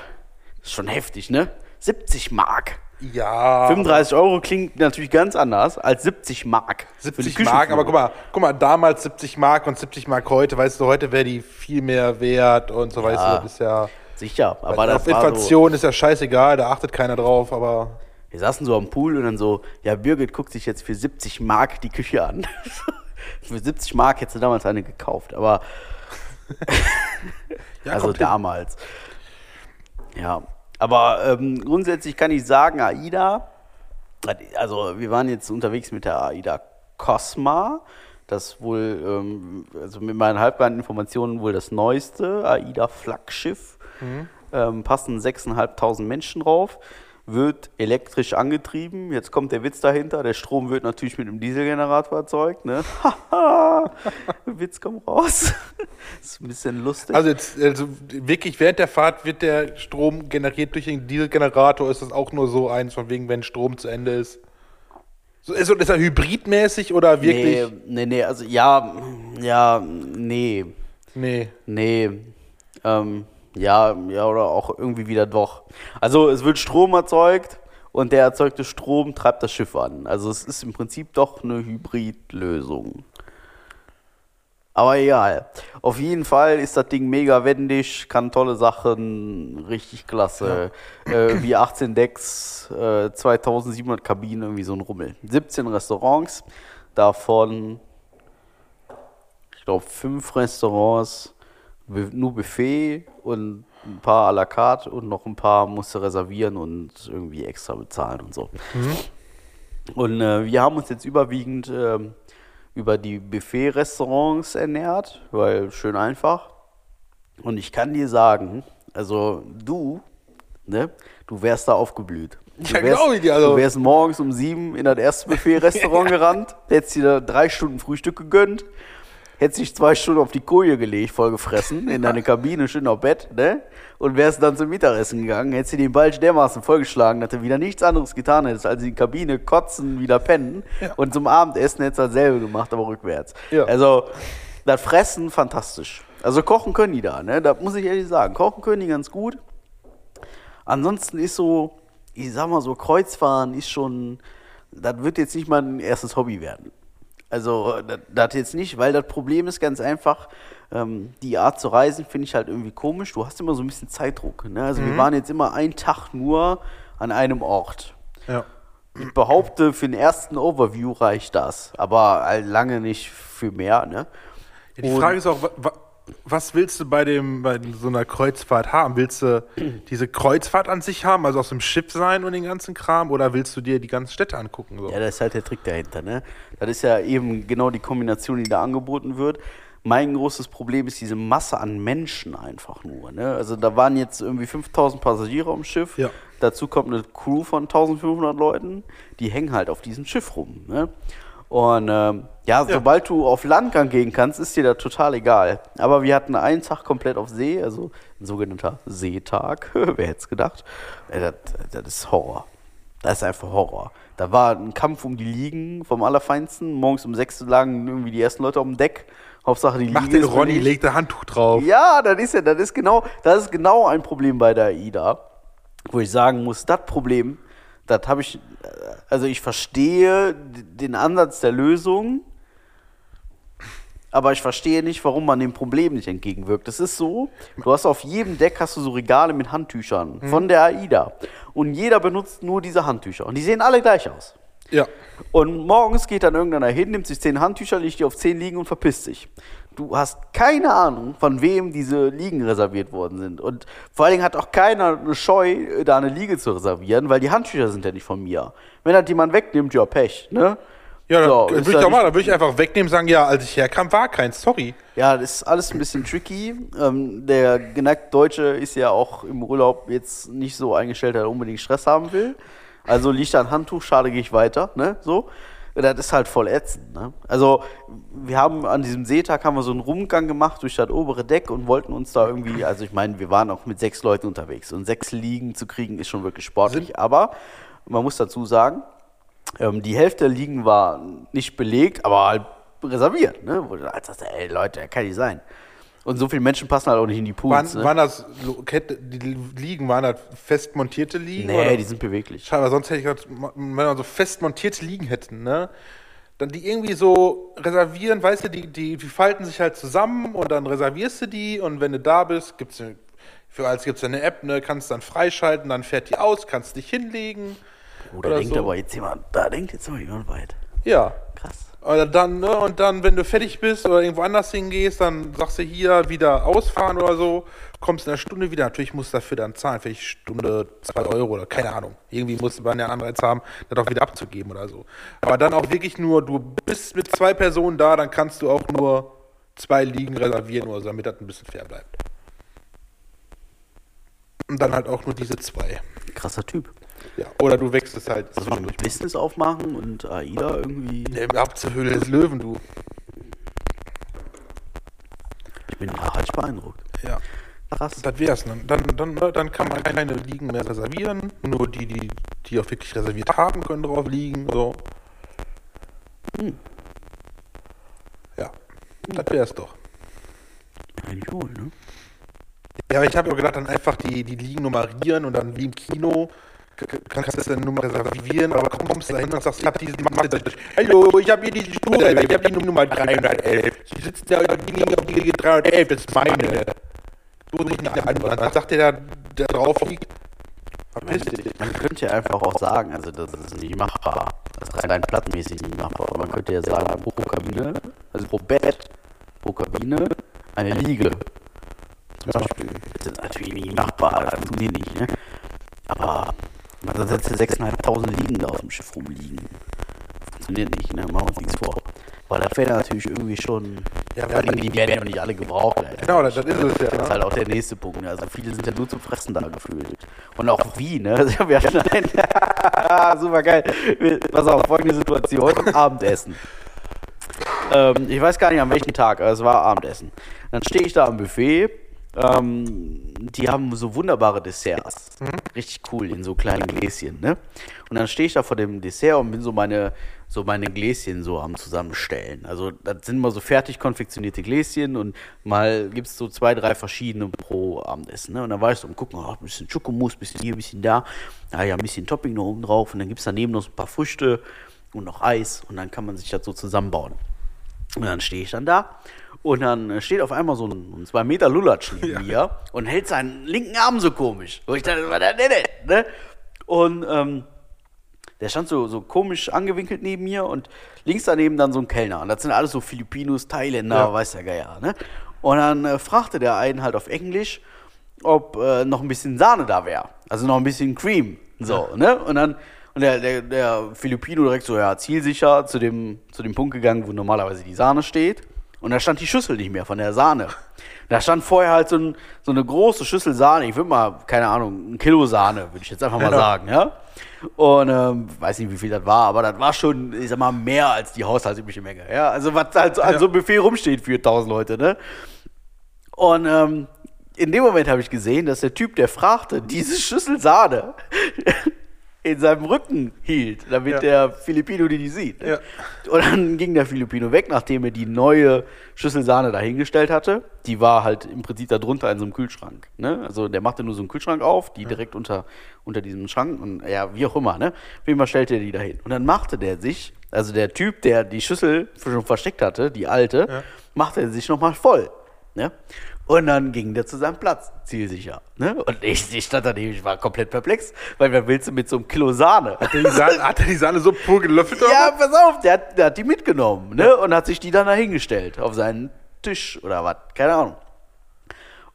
ist schon heftig, ne? 70 Mark. Ja. 35 Euro klingt natürlich ganz anders als 70 Mark. für die 70 Mark, aber guck mal, guck mal, damals 70 Mark und 70 Mark heute, weißt du, heute wäre die viel mehr wert und so, weißt du, das ist ja. Sicher, aber das auf war so, Inflation ist ja scheißegal, da achtet keiner drauf, aber. wir saßen so am Pool und dann so, ja, Birgit guckt sich jetzt für 70 Mark die Küche an. für 70 Mark hättest du damals eine gekauft, aber Ja, also kommt hin. damals. Ja, aber ähm, grundsätzlich kann ich sagen, AIDA, also wir waren jetzt unterwegs mit der AIDA Cosma, das wohl, ähm, also mit meinen halbgarnen Informationen wohl das neueste AIDA-Flaggschiff. Ähm, passen 6.500 Menschen drauf, wird elektrisch angetrieben. Jetzt kommt der Witz dahinter, der Strom wird natürlich mit einem Dieselgenerator erzeugt. Ne? Witz kommt raus. ist ein bisschen lustig. Also, jetzt, also wirklich während der Fahrt wird der Strom generiert durch den Dieselgenerator. Ist das auch nur so eins von wegen, wenn Strom zu Ende ist? So, ist, ist er hybridmäßig oder wirklich? Nee, nee, nee, also ja, ja, nee, Nee. nee, ähm, ja, ja, oder auch irgendwie wieder doch. Also es wird Strom erzeugt und der erzeugte Strom treibt das Schiff an. Also es ist im Prinzip doch eine Hybridlösung. Aber egal. Auf jeden Fall ist das Ding mega wendig, kann tolle Sachen, richtig klasse. Äh, wie 18 Decks, äh, 2700 Kabinen, irgendwie so ein Rummel. 17 Restaurants, davon, ich glaube, fünf Restaurants, bu- nur Buffet und ein paar à la carte und noch ein paar musst du reservieren und irgendwie extra bezahlen und so. Und äh, wir haben uns jetzt überwiegend ähm, über die Buffet-Restaurants ernährt, weil schön einfach. Und ich kann dir sagen, also du, ne, du wärst da aufgeblüht. Du Ja, wärst, ich also. Du wärst morgens um sieben in das erste Buffet-Restaurant gerannt, hättest dir da drei Stunden Frühstück gegönnt, hättest dich zwei Stunden auf die Koje gelegt, voll gefressen, in deine Kabine, schön auf Bett, ne? Und wärst dann zum Mittagessen gegangen, hättest dir den Balsch dermaßen vollgeschlagen, dass du wieder nichts anderes getan hättest, als in die Kabine kotzen, wieder pennen. Und zum Abendessen hättest du dasselbe gemacht, aber rückwärts. Ja. Also, das Fressen, fantastisch. Also kochen können die da, ne? Das muss ich ehrlich sagen. Kochen können die ganz gut. Ansonsten ist so, ich sag mal so, Kreuzfahren ist schon, das wird jetzt nicht mein erstes Hobby werden. Also, das, jetzt nicht, weil das Problem ist ganz einfach, ähm, die Art zu reisen finde ich halt irgendwie komisch. Du hast immer so ein bisschen Zeitdruck. Ne? Also, wir waren jetzt immer einen Tag nur an einem Ort. Ja. Ich behaupte, für den ersten Overview reicht das, aber halt lange nicht für mehr. Ne? Ja, die Und- Frage ist auch, was willst du bei, dem, bei so einer Kreuzfahrt haben? Willst du diese Kreuzfahrt an sich haben, also aus dem Schiff sein und den ganzen Kram, oder willst du dir die ganzen Städte angucken? So? Ja, das ist halt der Trick dahinter, ne? Das ist ja eben genau die Kombination, die da angeboten wird. Mein großes Problem ist diese Masse an Menschen einfach nur, ne? Also da waren jetzt irgendwie 5000 Passagiere am Schiff. Ja. Dazu kommt eine Crew von 1500 Leuten, die hängen halt auf diesem Schiff rum, ne? Und ähm, ja, sobald du auf Landgang gehen kannst, ist dir das total egal. Aber wir hatten einen Tag komplett auf See, also ein sogenannter Seetag. Wer hätte es gedacht? Äh, Das, das ist Horror. Das ist einfach Horror. Da war ein Kampf um die Liegen vom Allerfeinsten. Morgens um sechs lagen irgendwie die ersten Leute auf dem Deck. Hauptsache die Mach Liege den ist Ronny, leg da Handtuch drauf. Ja, das ist ja, das ist genau, das ist genau ein Problem bei der AIDA, wo ich sagen muss, das Problem, das habe ich, also ich verstehe den Ansatz der Lösung, aber ich verstehe nicht, warum man dem Problem nicht entgegenwirkt. Es ist so, du hast auf jedem Deck hast du so Regale mit Handtüchern von der AIDA und jeder benutzt nur diese Handtücher und die sehen alle gleich aus. Ja. Und morgens geht dann irgendeiner hin, nimmt sich zehn Handtücher, legt die auf zehn Liegen und verpisst sich. Du hast keine Ahnung, von wem diese Liegen reserviert worden sind. Und vor allen Dingen hat auch keiner eine Scheu, da eine Liege zu reservieren, weil die Handtücher sind ja nicht von mir. Wenn das jemand wegnimmt, ja, Pech, ne? Ja, dann So, würde ich doch mal, dann würde ich einfach wegnehmen, sagen, ja, als ich herkam, war keins, sorry. Ja, das ist alles ein bisschen tricky. Ähm, der geneigte Deutsche ist ja auch im Urlaub jetzt nicht so eingestellt, dass er unbedingt Stress haben will. Also liegt da ein Handtuch, schade, gehe ich weiter, ne? So. Das ist halt voll ätzend, ne? Also, wir haben an diesem Seetag haben wir so einen Rundgang gemacht durch das obere Deck und wollten uns da irgendwie, also ich meine, wir waren auch mit sechs Leuten unterwegs und sechs Liegen zu kriegen ist schon wirklich sportlich, aber man muss dazu sagen, ähm, die Hälfte der Liegen war nicht belegt, aber halt reserviert. Ne? Wo du sagst, ey Leute, kann nicht sein. Und so viele Menschen passen halt auch nicht in die Waren, Pools. ne? waren das, die Liegen, waren das fest montierte Liegen? nee, oder? die sind beweglich. Weil sonst hätte ich gedacht, wenn wir so fest montierte Liegen hätten, ne? Dann die irgendwie so reservieren, weißt du, die, die, die falten sich halt zusammen und dann reservierst du die und wenn du da bist, gibt's eine, für alles gibt's eine App, ne, kannst dann freischalten, dann fährt die aus, kannst dich hinlegen. Oh, da oder denkt so. aber jetzt jemand, da denkt jetzt aber jemand weit. Ja. Oder dann, ne, und dann, wenn du fertig bist oder irgendwo anders hingehst, dann sagst du hier wieder ausfahren oder so, kommst in einer Stunde wieder. Natürlich musst du dafür dann zahlen, vielleicht Stunde 2 Euro oder keine Ahnung. Irgendwie musst du dann ja einen Anreiz haben, das auch wieder abzugeben oder so. Aber dann auch wirklich nur, du bist mit zwei Personen da, dann kannst du auch nur zwei Liegen reservieren oder so, damit das ein bisschen fair bleibt. Und dann halt auch nur diese zwei. Krasser Typ. Ja. Oder du wechselst halt man ein Business aufmachen und AIDA irgendwie. Nee, ab zur Höhle des Löwen, du. Ich bin nachhaltig beeindruckt. Ja. Krass. Das wär's. Ne? Dann, dann, dann kann man keine Liegen mehr reservieren. Nur die, die, die auch wirklich reserviert haben, können drauf liegen. So. Ja. Das wär's doch. Eigentlich wohl, ne? Ja, aber ich habe ja gedacht, dann einfach die, die Liegen nummerieren und dann wie im Kino kannst du das dann Nummer reservieren, aber kommst du dahin und sagst, ich habe diese Masse durch. Hallo, ich habe hier diesen Stuhl, ich habe die Nummer 311. Sie sitzen da und auf die 311, das ist meine. Du nicht eine andere. Dann sagt der, der drauf liegt, dich. Man könnte ja einfach auch sagen, also das ist nicht machbar. Das ist rein plattenmäßig nicht machbar. Aber man könnte ja sagen, pro Kabine, also pro Bett, pro Kabine, eine Liege. Zum Beispiel. Das ist natürlich nicht machbar, das funktioniert nicht, ne? Aber man setzt ja 6.500 Liegen da auf dem Schiff rumliegen. Funktioniert nicht, ne? Machen wir uns nichts vor. Weil das wäre natürlich irgendwie schon. Ja, Ja, die werden ja nicht alle gebraucht. Alter. Genau, das, das ist es ja. Das ist Ne? halt auch der nächste Punkt. ne? Also viele sind ja nur zum Fressen da gefühlt. Und auch wie, ne? Also wir hatten ein, super geil. Pass auf, folgende Situation. Abendessen. Ähm, ich weiß gar nicht an welchem Tag, aber es war Abendessen. Dann stehe ich da am Buffet. Ähm, die haben so wunderbare Desserts. Richtig cool, in so kleinen Gläschen, ne? Und dann stehe ich da vor dem Dessert und bin so meine, so meine Gläschen so am Zusammenstellen. Also, das sind immer so fertig konfektionierte Gläschen und mal gibt es so zwei, drei verschiedene pro Abendessen, ne? Und dann war ich so am gucken, oh, ein bisschen Schokomus, ein bisschen hier, ein bisschen da. Ja, ja, ein bisschen Topping noch oben drauf und dann gibt es daneben noch so ein paar Früchte und noch Eis und dann kann man sich das so zusammenbauen. Und dann stehe ich dann da und dann steht auf einmal so ein, ein zwei Meter Lulatsch neben mir und hält seinen linken Arm so komisch. Und ich dachte, was ist das denn? Ne? Und ähm, der stand so, so komisch angewinkelt neben mir und links daneben dann so ein Kellner. Und das sind alles so Filipinos, Thailänder, Ja. weiß der Geier. Ne? Und dann äh, fragte der einen halt auf Englisch, ob äh, noch ein bisschen Sahne da wäre. Also noch ein bisschen Cream. So, ne? Und dann, und der, der, der Filipino direkt so, ja, zielsicher zu dem, zu dem Punkt gegangen, wo normalerweise die Sahne steht. Und da stand die Schüssel nicht mehr von der Sahne. Da stand vorher halt so, ein, so eine große Schüssel Sahne. Ich würde mal, keine Ahnung, ein Kilo Sahne, würde ich jetzt einfach mal Genau. sagen, ja. Und ähm, weiß nicht, wie viel das war, aber das war schon, ich sag mal, mehr als die haushaltsübliche Menge. Ja, also was halt so an Ja. so einem Buffet rumsteht für 1000 Leute, ne? Und ähm, in dem Moment habe ich gesehen, dass der Typ, der fragte, diese Schüssel Sahne in seinem Rücken hielt, damit Ja. der Filipino die nicht sieht. Ja. Und dann ging der Filipino weg, nachdem er die neue Schüssel Sahne dahingestellt hatte. Die war halt im Prinzip da drunter in so einem Kühlschrank. Ne? Also der machte nur so einen Kühlschrank auf, die direkt unter, unter diesem Schrank und ja, wie auch immer, ne? Auf jeden Fall stellte er die dahin. Und dann machte der sich, also der Typ, der die Schüssel schon versteckt hatte, die alte, machte er sich nochmal voll. Ne? Und dann ging der zu seinem Platz, zielsicher. Ne? Und ich, ich stand daneben, ich war komplett perplex, weil wer willst du mit so einem Kilo Sahne? Hat er die Sahne, hat er die Sahne so pur gelöffelt? Ja, pass auf, der hat, der hat die mitgenommen, ne? Und hat sich die dann dahingestellt auf seinen Tisch oder was, keine Ahnung.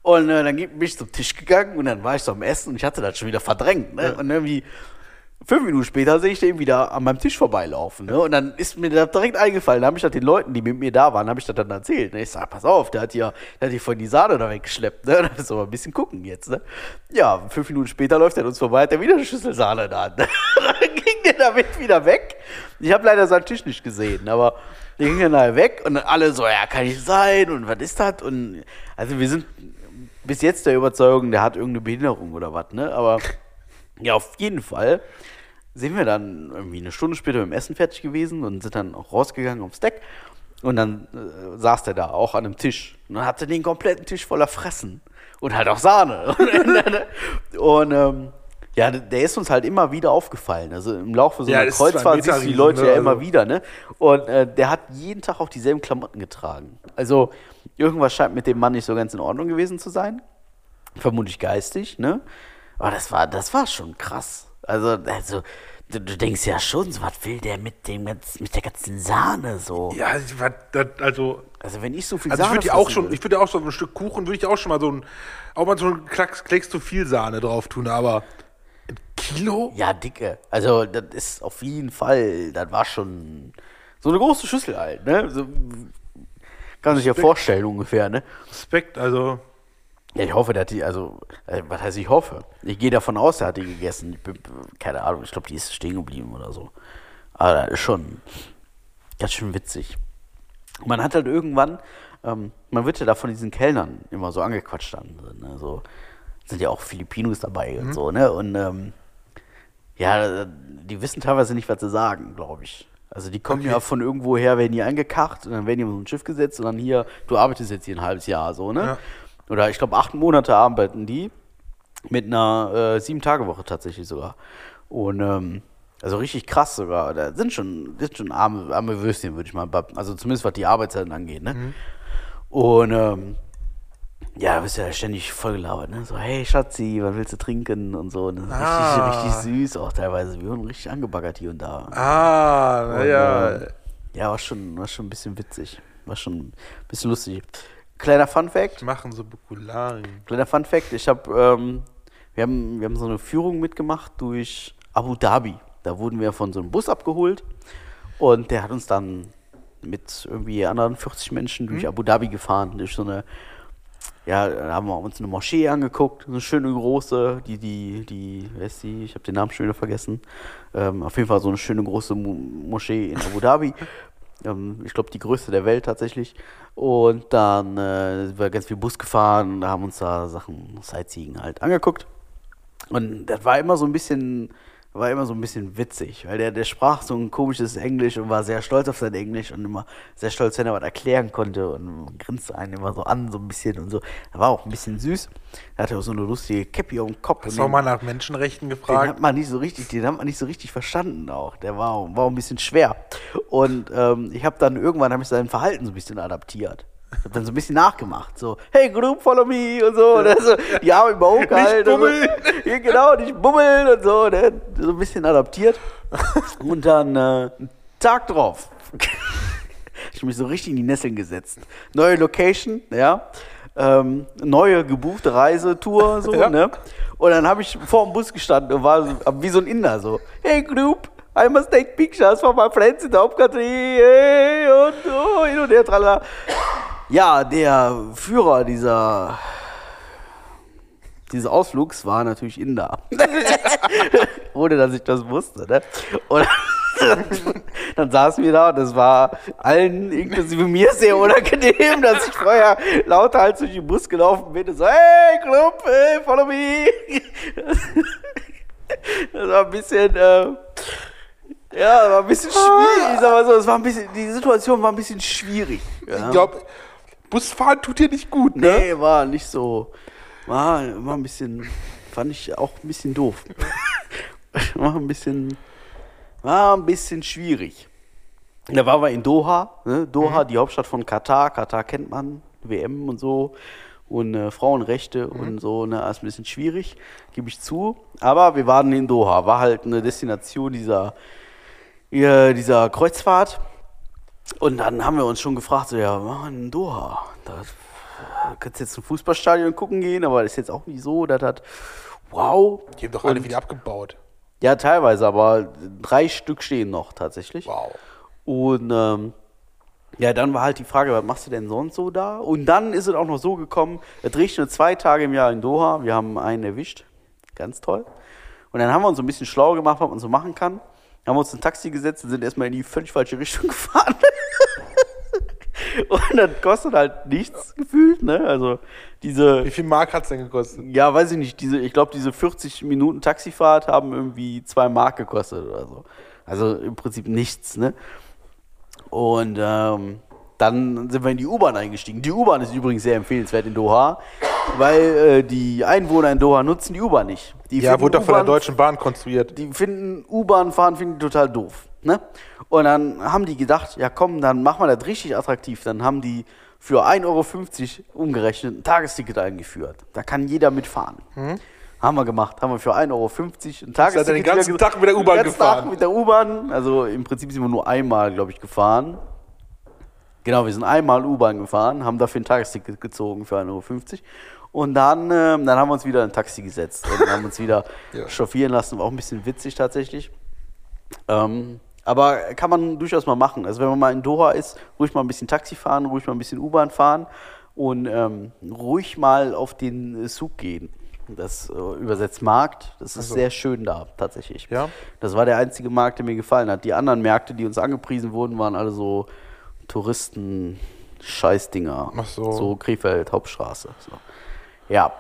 Und äh, dann bin ich zum Tisch gegangen und dann war ich so am Essen und ich hatte das schon wieder verdrängt, ne? Und irgendwie fünf Minuten später sehe ich den wieder an meinem Tisch vorbeilaufen, ne? Und dann ist mir das direkt eingefallen, da habe ich das den Leuten, die mit mir da waren, habe ich das dann erzählt, ne? Ich sag, pass auf, der hat ja, der hat hier von die Sahne da weggeschleppt, ne? Da müssen wir ein bisschen gucken jetzt, ne? Ja, fünf Minuten später läuft er uns vorbei, hat er wieder eine Schüssel Sahne der Hand. dann ging der damit wieder weg. Ich habe leider seinen Tisch nicht gesehen, aber der ging dann nachher weg und dann alle so, ja, kann nicht sein und was ist das? Und also wir sind bis jetzt der Überzeugung, der hat irgendeine Behinderung oder was, ne? Aber ja, auf jeden Fall sind wir dann irgendwie eine Stunde später mit dem Essen fertig gewesen und sind dann auch rausgegangen aufs Deck. Und dann äh, saß der da auch an einem Tisch und dann hatte den kompletten Tisch voller Fressen und halt auch Sahne. und ähm, ja, der ist uns halt immer wieder aufgefallen. Also im Laufe so Ja, einer Kreuzfahrt siehst du die Leute ne? ja immer Also- wieder, ne? Und äh, der hat jeden Tag auch dieselben Klamotten getragen. Also irgendwas scheint mit dem Mann nicht so ganz in Ordnung gewesen zu sein vermutlich geistig, ne? Aber das war, das war schon krass. Also, also du, du denkst ja schon, so, was will der mit dem ganzen, mit der ganzen Sahne so? Ja, ich also, Also wenn ich so viel also ich Sahne würde ja auch schon, würde- ich würde ja auch so ein Stück Kuchen, würde ich auch schon mal so ein, auch mal so ein Klecks, Klecks zu viel Sahne drauf tun, aber ein Kilo? Ja, dicke. Also, das ist auf jeden Fall, das war schon so eine große Schüssel halt, ne? So, kann sich ja vorstellen ungefähr, ne? Respekt, also, Ja, ich hoffe, dass die, also, äh, was heißt ich hoffe? Ich gehe davon aus, er hat die gegessen. Ich bin, keine Ahnung, ich glaube, die ist stehen geblieben oder so. Aber das ist schon ganz schön witzig. Man hat halt irgendwann, ähm, man wird ja da von diesen Kellnern immer so angequatscht dann. Ne? So, sind ja auch Filipinos dabei und so, ne? Und ähm, ja, die wissen teilweise nicht, was sie sagen, glaube ich. Also die kommen ja von irgendwo her, werden die angekacht und dann werden die auf so ein Schiff gesetzt und dann hier, du arbeitest jetzt hier ein halbes Jahr so, ne? Ja. Oder ich glaube, acht Monate arbeiten die mit einer äh, Sieben-Tage-Woche tatsächlich sogar. Und ähm, also richtig krass sogar. Da sind schon, sind schon arme, arme Würstchen, würde ich mal. Also zumindest was die Arbeitszeiten angeht, ne? Und ähm, ja, da bist du ja ständig vollgelabert, ne? So, hey Schatzi, was willst du trinken? Und so. Ne? Ah. Richtig, richtig süß auch teilweise. Wir wurden richtig angebaggert hier und da. ah, naja. Ähm, ja, war schon, war schon ein bisschen witzig. War schon ein bisschen lustig. Kleiner Fun Fact. machen so Bukularien. Kleiner Fun Fact, ich habe, ähm, wir haben, wir haben so eine Führung mitgemacht durch Abu Dhabi. Da wurden wir von so einem Bus abgeholt und der hat uns dann mit irgendwie anderen 40 Menschen durch Abu Dhabi gefahren, durch so eine, ja, da haben wir uns eine Moschee angeguckt, so eine schöne große, die, die, die, wer ist die? Ich habe den Namen schon wieder vergessen. Ähm, auf jeden Fall so eine schöne große Mo Moschee in Abu Dhabi. Ähm, ich glaube, die größte der Welt tatsächlich. Und dann äh, sind wir ganz viel Bus gefahren und haben uns da Sachen, Sightseeing halt angeguckt. Und das war immer so ein bisschen, war immer so ein bisschen witzig, weil der, der sprach so ein komisches Englisch und war sehr stolz auf sein Englisch und immer sehr stolz, wenn er was erklären konnte und grinste einen immer so an, so ein bisschen und so. Er war auch ein bisschen süß. Er hatte auch so eine lustige Käppi auf dem Kopf. Hast du auch den- mal nach Menschenrechten den gefragt? hat man nicht so richtig, den hat man nicht so richtig verstanden auch. Der war, war auch ein bisschen schwer. Und ähm, ich habe dann irgendwann habe ich sein Verhalten so ein bisschen adaptiert. Ich habe dann so ein bisschen nachgemacht, so hey Group, follow me und so, und so die Arme im Bauch gehalten. und bummeln. So. Ja, genau, nicht bummeln und so, ne? so ein bisschen adaptiert. Und dann äh, einen Tag drauf. ich hab mich so richtig in die Nesseln gesetzt. Neue Location, ja. Ähm, neue gebuchte Reisetour, so, Ja. ne? Und dann habe ich vor dem Bus gestanden und war wie so ein Inder, so, hey Group, I must take pictures for my friends in the country, hey, und, oh, hin und her, tralala. Ja, der Führer dieser, dieses Ausflugs war natürlich Inder. Ohne, dass ich das wusste, ne? Und dann saßen wir da und es war allen, inklusive mir, sehr unangenehm, dass ich vorher lauter als durch den Bus gelaufen bin und so, hey, Club, hey, follow me. Das war ein bisschen, äh, ja, war ein bisschen schwierig, ich sag mal so, es war ein bisschen, die Situation war ein bisschen schwierig. Ja. Ich glaube, Busfahren tut dir nicht gut, ne? Nee, war nicht so. War, war ein bisschen, fand ich auch ein bisschen doof. war ein bisschen, war ein bisschen schwierig. Da waren wir in Doha, ne? Doha, die Hauptstadt von Katar. Katar kennt man, WM und so. Und äh, Frauenrechte und so, ne, ist ein bisschen schwierig, gebe ich zu. Aber wir waren in Doha, war halt eine Destination dieser, dieser Kreuzfahrt. Und dann haben wir uns schon gefragt, so, ja, Mann, Doha, da kannst jetzt zum Fußballstadion gucken gehen, aber das ist jetzt auch nicht so, das, wow. Die haben doch alle wieder abgebaut. Ja, teilweise, aber drei Stück stehen noch tatsächlich. Wow. Und ähm, ja, dann war halt die Frage, was machst du denn sonst so da? Und dann ist es auch noch so gekommen, es regnet zwei Tage im Jahr in Doha, wir haben einen erwischt, ganz toll. Und dann haben wir uns so ein bisschen schlau gemacht, was man so machen kann. Haben uns ein Taxi gesetzt und sind erstmal in die völlig falsche Richtung gefahren. und das kostet halt nichts gefühlt, ne? Also diese, Wie viel Mark hat es denn gekostet? ja, weiß ich nicht, diese, ich glaube, diese 40 Minuten Taxifahrt haben irgendwie zwei Mark gekostet oder so. Also im Prinzip nichts, ne? Und ähm, dann sind wir in die U-Bahn eingestiegen. Die U-Bahn ist übrigens sehr empfehlenswert in Doha, weil äh, die Einwohner in Doha nutzen die U-Bahn nicht. Die Ja, wurde doch von der Deutschen Bahn konstruiert. die finden U-Bahn fahren finden die total doof. Ne? Und dann haben die gedacht, ja komm, dann machen wir das richtig attraktiv. Dann haben die für 1,50 Euro umgerechnet ein Tagesticket eingeführt. Da kann jeder mitfahren. Haben wir gemacht. Haben wir für 1,50 Euro ein Seid ihr den Tagesticket ganzen wieder- Tag mit der U-Bahn ganzen Tag gefahren? mit der U-Bahn. Also im Prinzip sind wir nur einmal, glaube ich, gefahren. Genau, wir sind einmal U-Bahn gefahren, haben dafür ein Tagesticket gezogen für 1,50 Euro. Und dann, ähm, dann haben wir uns wieder in ein Taxi gesetzt und haben uns wieder Ja. chauffieren lassen. War auch ein bisschen witzig tatsächlich. Ähm, aber kann man durchaus mal machen. Also wenn man mal in Doha ist, ruhig mal ein bisschen Taxi fahren, ruhig mal ein bisschen U-Bahn fahren und ähm, ruhig mal auf den Zug gehen. Das äh, übersetzt Markt, das ist so. sehr schön da tatsächlich. Ja? Das war der einzige Markt, der mir gefallen hat. Die anderen Märkte, die uns angepriesen wurden, waren alle so Touristen Scheißdinger. Ach so. So Krefeld Hauptstraße. So. Ja,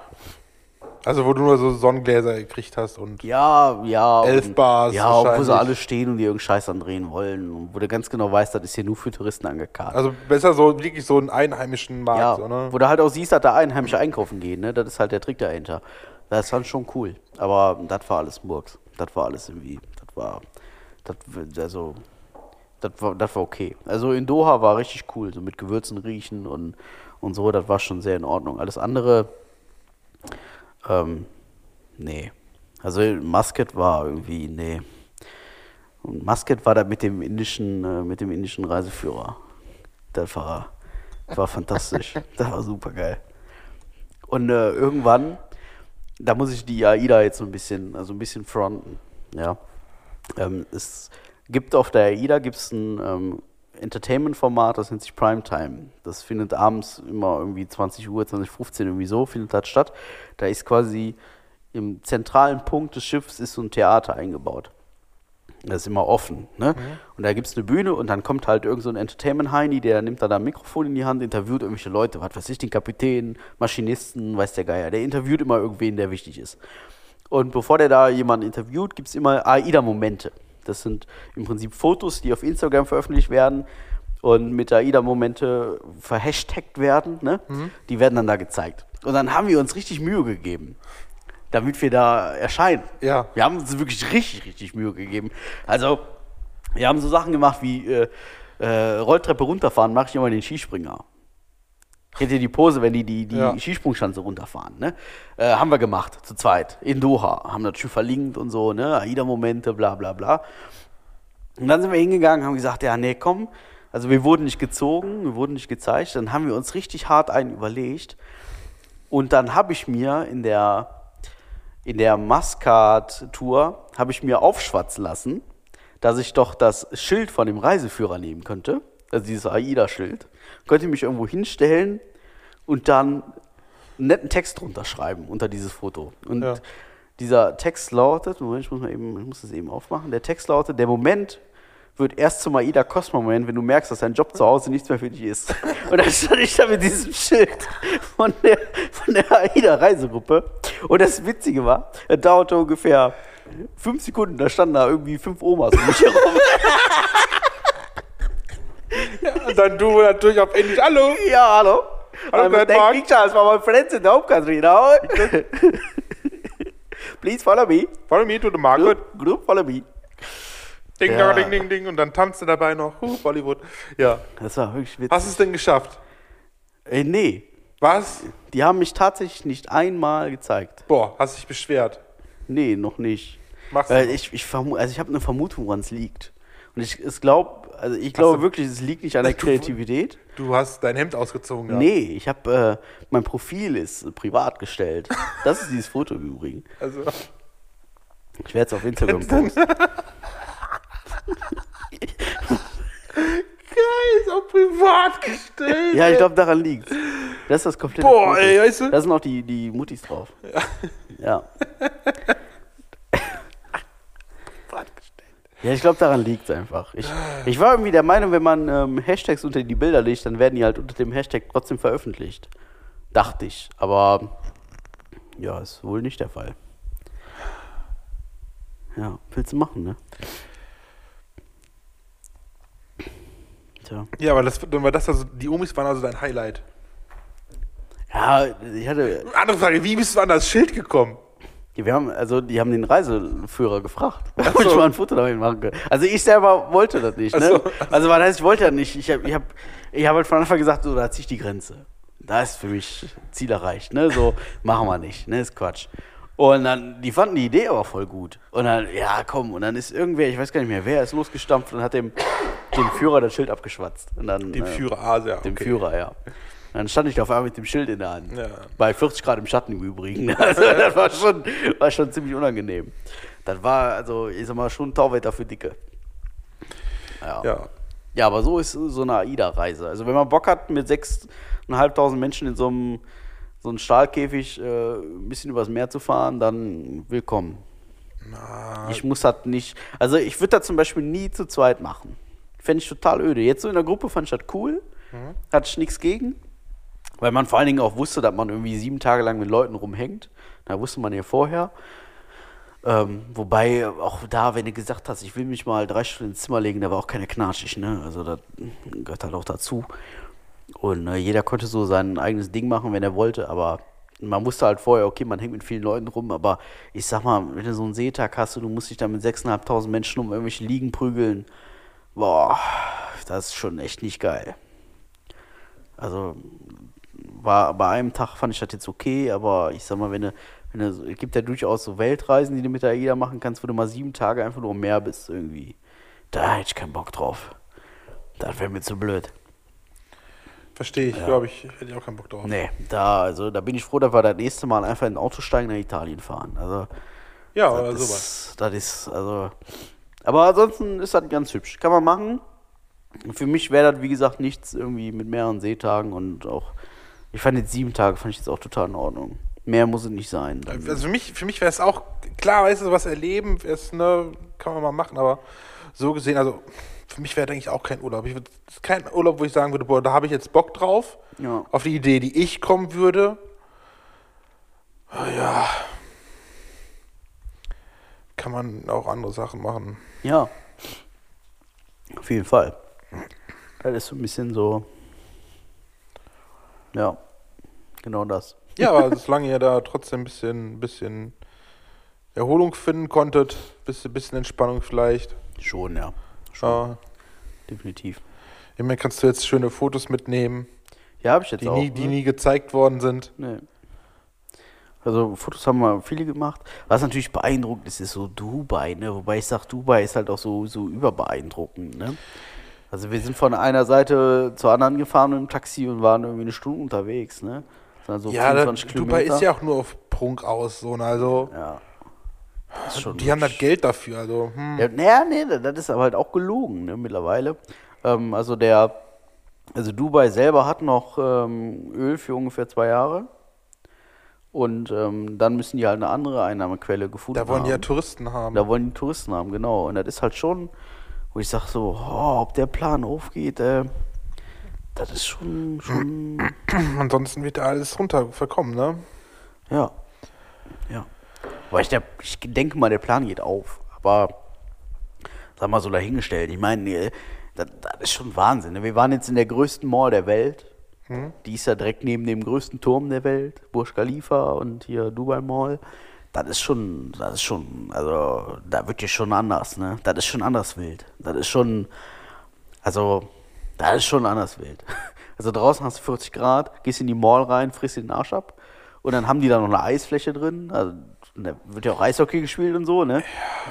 Also wo du nur so Sonnengläser gekriegt hast und Ja, ja. Elf und- Bars Ja, wo sie alle stehen und die irgendeinen Scheiß andrehen wollen. Und wo du ganz genau weißt, das ist hier nur für Touristen angekarrt. also besser so wirklich so einen einheimischen Markt, ja, so, ne? wo du halt auch siehst, dass da Einheimische einkaufen gehen. Ne? Das ist halt der Trick dahinter. Das ist dann schon cool. Aber das war alles Murks. Das war alles irgendwie. Das war. Das, also. Das war, das war okay. Also in Doha war richtig cool. So mit Gewürzen riechen und, und so. Das war schon sehr in Ordnung. Alles andere. Ähm, nee. Also Muscat war irgendwie. Nee. Und Muscat war da mit dem indischen, äh, mit dem indischen Reiseführer. Das war, das war fantastisch. das war super geil. Und äh, irgendwann, da muss ich die AIDA jetzt so ein bisschen, also ein bisschen fronten. Ja. Ähm, es gibt auf der AIDA gibt's ein ähm, Entertainment-Format, das nennt sich Primetime. Das findet abends immer irgendwie 20 Uhr, 2015 irgendwie so, findet das statt. Da ist quasi im zentralen Punkt des Schiffs ist so ein Theater eingebaut. Das ist immer offen. Ne? Und da gibt es eine Bühne und dann kommt halt irgend so ein Entertainment-Heini, der nimmt da ein Mikrofon in die Hand, interviewt irgendwelche Leute, was weiß ich, den Kapitän, Maschinisten, weiß der Geier. Der interviewt immer irgendwen, der wichtig ist. Und bevor der da jemanden interviewt, gibt es immer AIDA-Momente. Das sind im Prinzip Fotos, die auf Instagram veröffentlicht werden und mit AIDA-Momente verhashtagt werden. Ne? Die werden dann da gezeigt. Und dann haben wir uns richtig Mühe gegeben, damit wir da erscheinen. Ja. Wir haben uns wirklich richtig, richtig Mühe gegeben. Also, wir haben so Sachen gemacht wie äh, äh, Rolltreppe runterfahren, mache ich immer den Skispringer. Kennt ihr die Pose, wenn die die, die Ja. Skisprungschanze runterfahren? Ne? Äh, haben wir gemacht, zu zweit, in Doha. Haben das schön verlinkt und so, ne? AIDA-Momente, bla bla bla. Und dann sind wir hingegangen, haben gesagt, ja, nee, komm. Also wir wurden nicht gezogen, wir wurden nicht gezeigt. Dann haben wir uns richtig hart einen überlegt. Und dann habe ich mir in der, in der Muscat-Tour, habe ich mir aufschwatzen lassen, dass ich doch das Schild von dem Reiseführer nehmen könnte. Also dieses AIDA-Schild. Könnte mich irgendwo hinstellen und dann einen netten Text drunter schreiben unter dieses Foto. Und Ja. dieser Text lautet, Moment, ich muss, mal eben, ich muss das eben aufmachen. Der Text lautet, der Moment wird erst zum Aida Cosmo-Moment, wenn du merkst, dass dein Job zu Hause nichts mehr für dich ist. Und dann stand ich da mit diesem Schild von der, von der AIDA-Reisegruppe. Und das Witzige war, es dauerte ungefähr fünf Sekunden, da standen da irgendwie fünf Omas um mich herum. Und dann du natürlich auf Englisch, hallo. ja, hallo. Hallo, I'm Guten Tag. pictures for my friends in the home country, you know? Please follow me. Follow me to the market. Group, group follow me. Ding, Ja. ding, ding, ding. Und dann tanzt du dabei noch. Huh, Bollywood. Ja. Das war wirklich witzig. Hast du es denn geschafft? Ey, nee, Was? die haben mich tatsächlich nicht einmal gezeigt. Boah, hast dich beschwert. Nee, noch nicht. Machst Weil du. ich, ich, vermu also ich habe eine Vermutung, woran es liegt. Und ich es glaub, also ich glaube du- wirklich, es liegt nicht an der Du- Kreativität. Du hast dein Hemd ausgezogen. gehabt. Nee, ich habe, äh, mein Profil ist privat gestellt. Das ist dieses Foto im Übrigen. Also, Ich werde es auf Instagram posten. geil, ist auch privat gestellt. Ja, ich glaube, daran liegt Das ist das komplette Boah, Foto. ey, weißt du? Da sind auch die, die Muttis drauf. Ja. Ja, ich glaube, daran liegt es einfach. Ich, ich war irgendwie der Meinung, wenn man ähm, Hashtags unter die Bilder legt, dann werden die halt unter dem Hashtag trotzdem veröffentlicht. Dachte ich. Aber ja, ist wohl nicht der Fall. Ja, willst du machen, ne? Tja. Ja, aber das, dann war das also, die Omis waren also dein Highlight. Ja, ich hatte. Andere Frage, wie bist du an das Schild gekommen? Wir haben, also die haben den Reiseführer gefragt, Ach ob ich so. mal ein Foto damit machen kann. Also ich selber wollte das nicht. Ne? so. Also was heißt, ich wollte das nicht. Ich habe ich hab, ich hab halt von Anfang gesagt, so, da ziehe ich die Grenze. Da ist für mich Ziel erreicht. Ne? So, machen wir nicht. Ne? Ist Quatsch. Und dann, die fanden die Idee aber voll gut. Und dann, ja, komm, und dann ist irgendwer, ich weiß gar nicht mehr, wer ist losgestampft und hat dem, dem Führer das Schild abgeschwatzt. Und dann, Dem äh, Führer Asia. Dem okay. Führer, ja. Dann stand ich da auf einmal mit dem Schild in der Hand. Ja. Bei 40 Grad im Schatten im Übrigen. Also, das war schon, war schon ziemlich unangenehm. Das war, also, ich sag mal, schon Tauwetter für Dicke. Ja. Ja. Ja, aber so ist so eine AIDA-Reise. Also wenn man Bock hat, mit 6.500 Menschen in so einem, so einem Stahlkäfig äh, ein bisschen übers Meer zu fahren, dann willkommen. Ich muss das nicht. Also ich würde das zum Beispiel nie zu zweit machen. Fände ich total öde. Jetzt so in der Gruppe fand ich das cool. Hatte ich nichts gegen. Weil man vor allen Dingen auch wusste, dass man irgendwie sieben Tage lang mit Leuten rumhängt. Da wusste man ja vorher. Ähm, wobei auch da, wenn du gesagt hast, ich will mich mal drei Stunden ins Zimmer legen, da war auch keine knatschig, ne? Also das gehört halt auch dazu. Und äh, jeder konnte so sein eigenes Ding machen, wenn er wollte, aber man wusste halt vorher, okay, man hängt mit vielen Leuten rum, aber ich sag mal, wenn du so einen Seetag hast und du musst dich da mit 6.500 Menschen um irgendwelche Liegen prügeln, boah, das ist schon echt nicht geil. Also war bei einem Tag fand ich das jetzt okay, aber ich sag mal, wenn du, wenn du, es gibt ja durchaus so Weltreisen, die du mit der AIDA machen kannst, wo du mal sieben Tage einfach nur im Meer bist irgendwie. Da hätte ich keinen Bock drauf. Das wäre mir zu blöd. Verstehe ich, glaube ich. Hätte ich auch keinen Bock drauf. Nee, da, also da bin ich froh, dass wir das nächste Mal einfach in ein Auto steigen nach Italien fahren. Also Ja, oder das sowas. ist, das ist, also. Aber ansonsten ist das ganz hübsch. Kann man machen. Für mich wäre das, wie gesagt, nichts irgendwie mit mehreren Seetagen und auch. Ich fand jetzt sieben Tage, fand ich jetzt auch total in Ordnung. Mehr muss es nicht sein. Also für mich, für mich wäre es auch, klar, weißt du, was erleben, ist, ne, kann man mal machen, aber so gesehen, also für mich wäre eigentlich auch kein Urlaub. Ich würd, das ist kein Urlaub, wo ich sagen würde, boah, da habe ich jetzt Bock drauf. Ja. Auf die Idee, die ich kommen würde. Ja. Kann man auch andere Sachen machen. Ja. Auf jeden Fall. Das ist so ein bisschen so. Ja. Genau das. Ja, aber solange ihr da trotzdem ein bisschen, bisschen Erholung finden konntet, bisschen, bisschen Entspannung vielleicht. Schon, ja. Schon, Ja. definitiv. Immerhin kannst du jetzt schöne Fotos mitnehmen, Ja, habe ich jetzt die, auch. nie, die ne? nie gezeigt worden sind. Nee. Also Fotos haben wir viele gemacht. Was natürlich beeindruckend ist, ist so Dubai, ne? Wobei ich sage, Dubai ist halt auch so, so überbeeindruckend, ne? Also wir sind von einer Seite zur anderen gefahren mit dem Taxi und waren irgendwie eine Stunde unterwegs, ne? Das waren so Ja, da, 25 Dubai ist ja auch nur auf Prunk aus, so, ne, also Ja. Die haben das. Geld dafür, also hm. Ja, naja, nee, das ist aber halt auch gelogen, ne, mittlerweile. Ähm, also der, also Dubai selber hat noch ähm, Öl für ungefähr zwei Jahre. Und ähm, dann müssen die halt eine andere Einnahmequelle gefunden da wollen haben. die ja Touristen haben. Da wollen die Touristen haben, genau. Und das ist halt schon, wo ich sage so, oh, ob der Plan aufgeht, äh, das ist schon, schon, Ansonsten wird da alles runter verkommen, ne? ja. Ja. Weil ich, der, ich denke mal, der Plan geht auf. Aber, sag mal so dahingestellt, ich meine, äh, das, das ist schon Wahnsinn. ne? Wir waren jetzt in der größten Mall der Welt. Die ist ja direkt neben dem größten Turm der Welt, Burj Khalifa und hier Dubai Mall. Das ist schon, das ist schon, also da wird dir schon anders, ne? Das ist schon anders wild. Das ist schon, also, das ist schon anders wild. Also draußen hast du 40 Grad, gehst in die Mall rein, frisst den Arsch ab und dann haben die da noch eine Eisfläche drin. Also, da wird ja auch Eishockey gespielt und so, ne?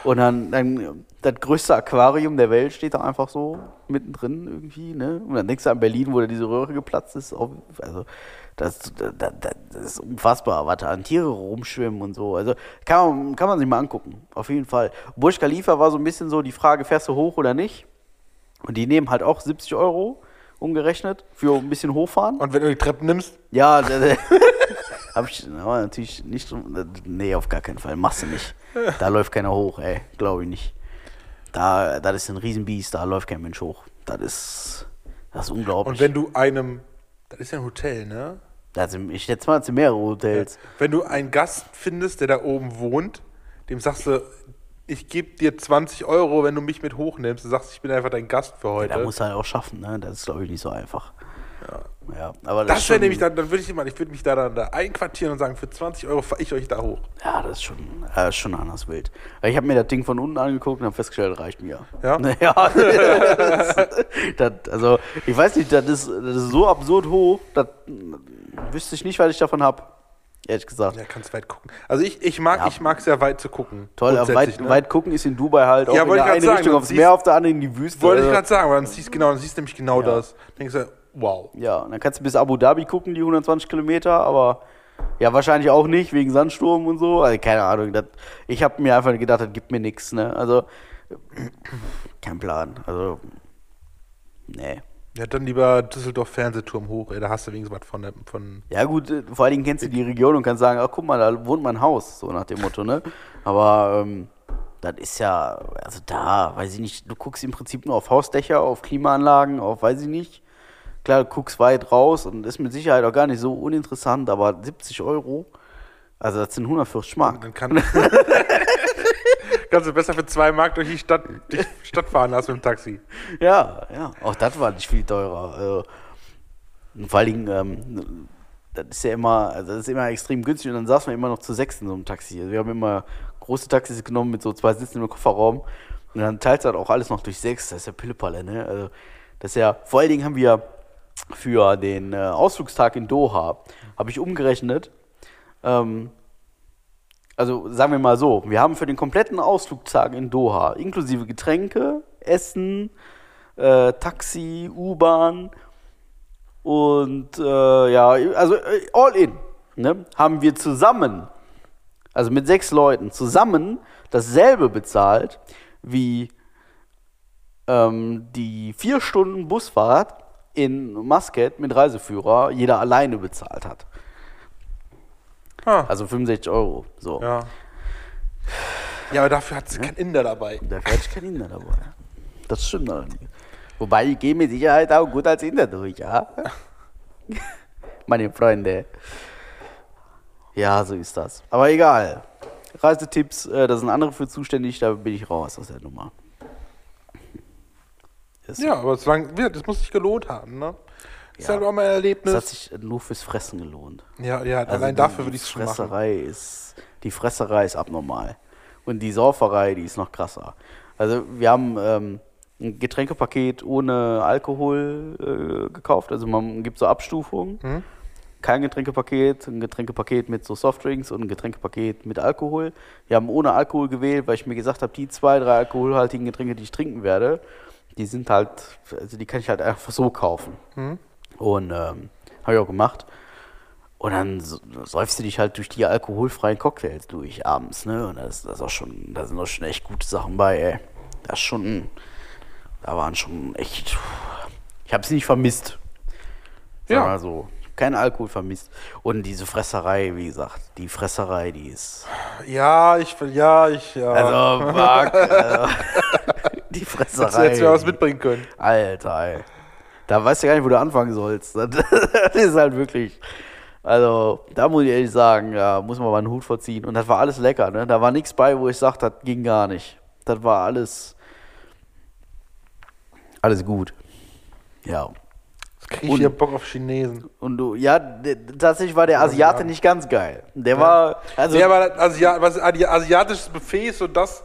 Und dann, dann das größte Aquarium der Welt steht da einfach so mittendrin irgendwie, ne? Und dann denkst du an Berlin, wo da diese Röhre geplatzt ist. Also, das, das, das, ist unfassbar, was da an Tiere rumschwimmen und so. Also, kann man, kann man sich mal angucken, auf jeden Fall. Burj Khalifa war so ein bisschen so die Frage, fährst du hoch oder nicht? Und die nehmen halt auch 70 Euro umgerechnet für ein bisschen hochfahren. Und wenn du die Treppen nimmst, Ja, da- da- hab ich aber natürlich nicht. Nee, auf gar keinen Fall. Machst du nicht. Da läuft keiner hoch, ey. Glaube ich nicht. Da, das ist ein Riesenbiest, da läuft kein Mensch hoch. Das ist. Das ist unglaublich. und wenn du einem, das ist ja ein Hotel, ne? Da sind, ich schätze mal, sind mehrere Hotels. Wenn du einen Gast findest, der da oben wohnt, dem sagst du, ich gebe dir 20 Euro, wenn du mich mit hochnimmst. Du sagst, ich bin einfach dein Gast für heute. Da muss er halt auch schaffen, ne? Das ist, glaube ich, nicht so einfach. Ja, aber das, das wäre nämlich dann, dann würde ich immer, ich würde mich da dann da einquartieren und sagen, für 20 Euro fahre ich euch da hoch. Ja, das ist schon, äh, schon anders wild. Ich habe mir das Ding von unten angeguckt und habe festgestellt, reicht mir. Ja? Ja. das, das, also, ich weiß nicht, das ist, das ist so absurd hoch, das wüsste ich nicht, was ich davon habe. Ehrlich gesagt. Ja, kannst weit gucken. Also ich, ich mag Ja. ich mag sehr weit zu gucken. Toll, aber weit, ne? weit gucken ist in Dubai halt auch Ja, in wollte der einen sagen, Richtung aufs Meer, auf der anderen in die Wüste. Wollte ich gerade sagen, aber dann siehst genau, dann siehst du nämlich genau Ja. das. Denkst du, wow. Ja, dann kannst du bis Abu Dhabi gucken, die 120 Kilometer, aber ja, wahrscheinlich auch nicht, wegen Sandsturm und so. Also, keine Ahnung. Das, ich habe mir einfach gedacht, das gibt mir nichts, ne? Also, kein Plan. Also, nee. Ja, dann lieber Düsseldorf Fernsehturm hoch, ey, da hast du wenigstens was von von. Ja, gut, äh, vor allen Dingen kennst du die Region und kannst sagen, ach, guck mal, da wohnt mein Haus, so nach dem Motto, ne? Aber, ähm, das ist ja, also da, weiß ich nicht, du guckst im Prinzip nur auf Hausdächer, auf Klimaanlagen, auf, weiß ich nicht. Klar, du guckst weit raus und ist mit Sicherheit auch gar nicht so uninteressant, aber 70 Euro, also das sind 140 Mark. Dann kann, kannst du besser für zwei Mark durch die Stadt, die Stadt fahren als mit dem Taxi. Ja, ja, auch das war nicht viel teurer. Also, vor allen Dingen, ähm, das ist ja immer, also das ist immer extrem günstig und dann saß man immer noch zu sechs in so einem Taxi. Also wir haben immer große Taxis genommen mit so zwei Sitzen im Kofferraum und dann teilst du halt auch alles noch durch sechs. Das ist ja Pillepalle, ne? Also das ist ja, vor allen Dingen haben wir für den äh, Ausflugstag in Doha, habe ich umgerechnet, ähm, also sagen wir mal so, wir haben für den kompletten Ausflugstag in Doha, inklusive Getränke, Essen, äh, Taxi, U-Bahn und äh, ja, also äh, all in, ne, haben wir zusammen, also mit sechs Leuten zusammen dasselbe bezahlt wie ähm, die vier Stunden Busfahrt in Muscat mit Reiseführer jeder alleine bezahlt hat. Ah, Also 65 Euro. So. ja. Ja, aber dafür hat sie kein Inder dabei. Dafür hatte ich keinen Inder dabei. Das stimmt allerdings. Wobei ich gehe mit Sicherheit auch gut als Inder durch, ja? Meine Freunde. Ja, so ist das. Aber egal. Reisetipps, äh, da sind andere für zuständig, da bin ich raus aus der Nummer. Ist- Ja, aber solange, gesagt, das muss sich gelohnt haben, ne? Ist Ja. halt auch mal ein Das Erlebnis. hat sich nur fürs Fressen gelohnt. ja, ja, Also allein dafür würde ich es schon machen. Ist, die Fresserei ist abnormal. Und die Sauferei, die ist noch krasser. Also wir haben ähm, ein Getränkepaket ohne Alkohol äh, gekauft. Also man gibt so Abstufungen. Mhm. Kein Getränkepaket, ein Getränkepaket mit so Softdrinks und ein Getränkepaket mit Alkohol. Wir haben ohne Alkohol gewählt, weil ich mir gesagt habe, die zwei, drei alkoholhaltigen Getränke, die ich trinken werde, die sind halt, also die kann ich halt einfach so kaufen. Und ähm, habe ich auch gemacht. Und dann säufst du dich halt durch die alkoholfreien Cocktails durch abends, ne? Und das, das ist auch schon, da sind auch schon echt gute Sachen bei, ey. Das ist schon, da waren schon echt, ich habe es nicht vermisst. Sag Ja. mal so. Keinen Alkohol vermisst. Und diese Fresserei, wie gesagt, die Fresserei, die ist. Ja, ich will, ja, ich, ja. Also, also, die Hättest du Fresserei. jetzt mir was mitbringen können. Alter, ey. Da weißt du gar nicht, wo du anfangen sollst. Das, das ist halt wirklich. Also, da muss ich ehrlich sagen, ja, muss man mal einen Hut vorziehen. Und das war alles lecker, ne? Da war nichts bei, wo ich sage, das ging gar nicht. Das war alles. Alles gut. Ja. Jetzt krieg ich Und- wieder Bock auf Chinesen. Und du, ja, tatsächlich war der Asiate nicht ganz geil. Der war. Also, ja, aber das Asia was, Asi- asiatisches Buffet ist so das,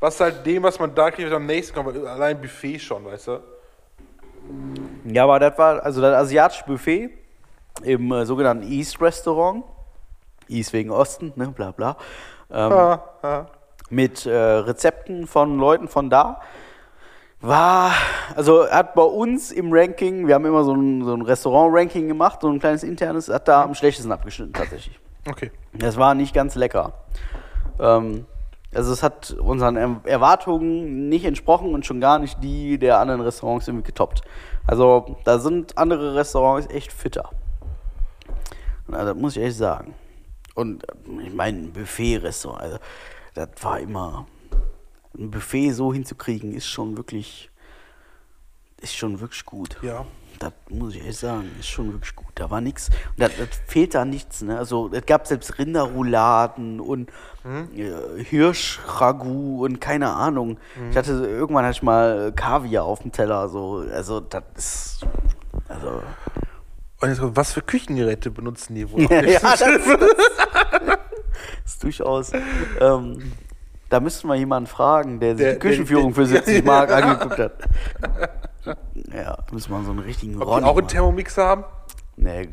was halt dem, was man da kriegt, am nächsten kommt. Allein Buffet schon, weißt du? Ja, aber das war also das asiatische Buffet im äh, sogenannten East Restaurant. East wegen Osten, ne, bla bla. Ähm, Ah, ah. Mit äh, Rezepten von Leuten von da. War, also hat bei uns im Ranking, wir haben immer so ein, so ein Restaurant-Ranking gemacht, so ein kleines internes, hat da am schlechtesten abgeschnitten tatsächlich. Okay. Das war nicht ganz lecker. Ähm, also es hat unseren Er- Erwartungen nicht entsprochen und schon gar nicht die der anderen Restaurants irgendwie getoppt. Also da sind andere Restaurants echt fitter. Na, das muss ich echt sagen. Und äh, ich meine, ein Buffet-Restaurant, also das war immer, ein Buffet so hinzukriegen, ist schon wirklich, ist schon wirklich gut. Ja. Das muss ich echt sagen, ist schon wirklich gut. Da war nichts. Und das, das fehlt da nichts. Ne? Also es gab selbst Rinderrouladen und äh, Hirschragout und keine Ahnung. Ich hatte irgendwann hatte ich mal Kaviar auf dem Teller. So. Also das ist. Also. Und jetzt, was für Küchengeräte benutzen die wohl? ja, das, das ist durchaus. Ähm, da müssten wir jemanden fragen, der sich Der- die Küchenführung der- für 70 Mark angeguckt hat. Ja, müssen wir so einen richtigen Ob Ron die auch einen machen. Thermomix haben? Nee,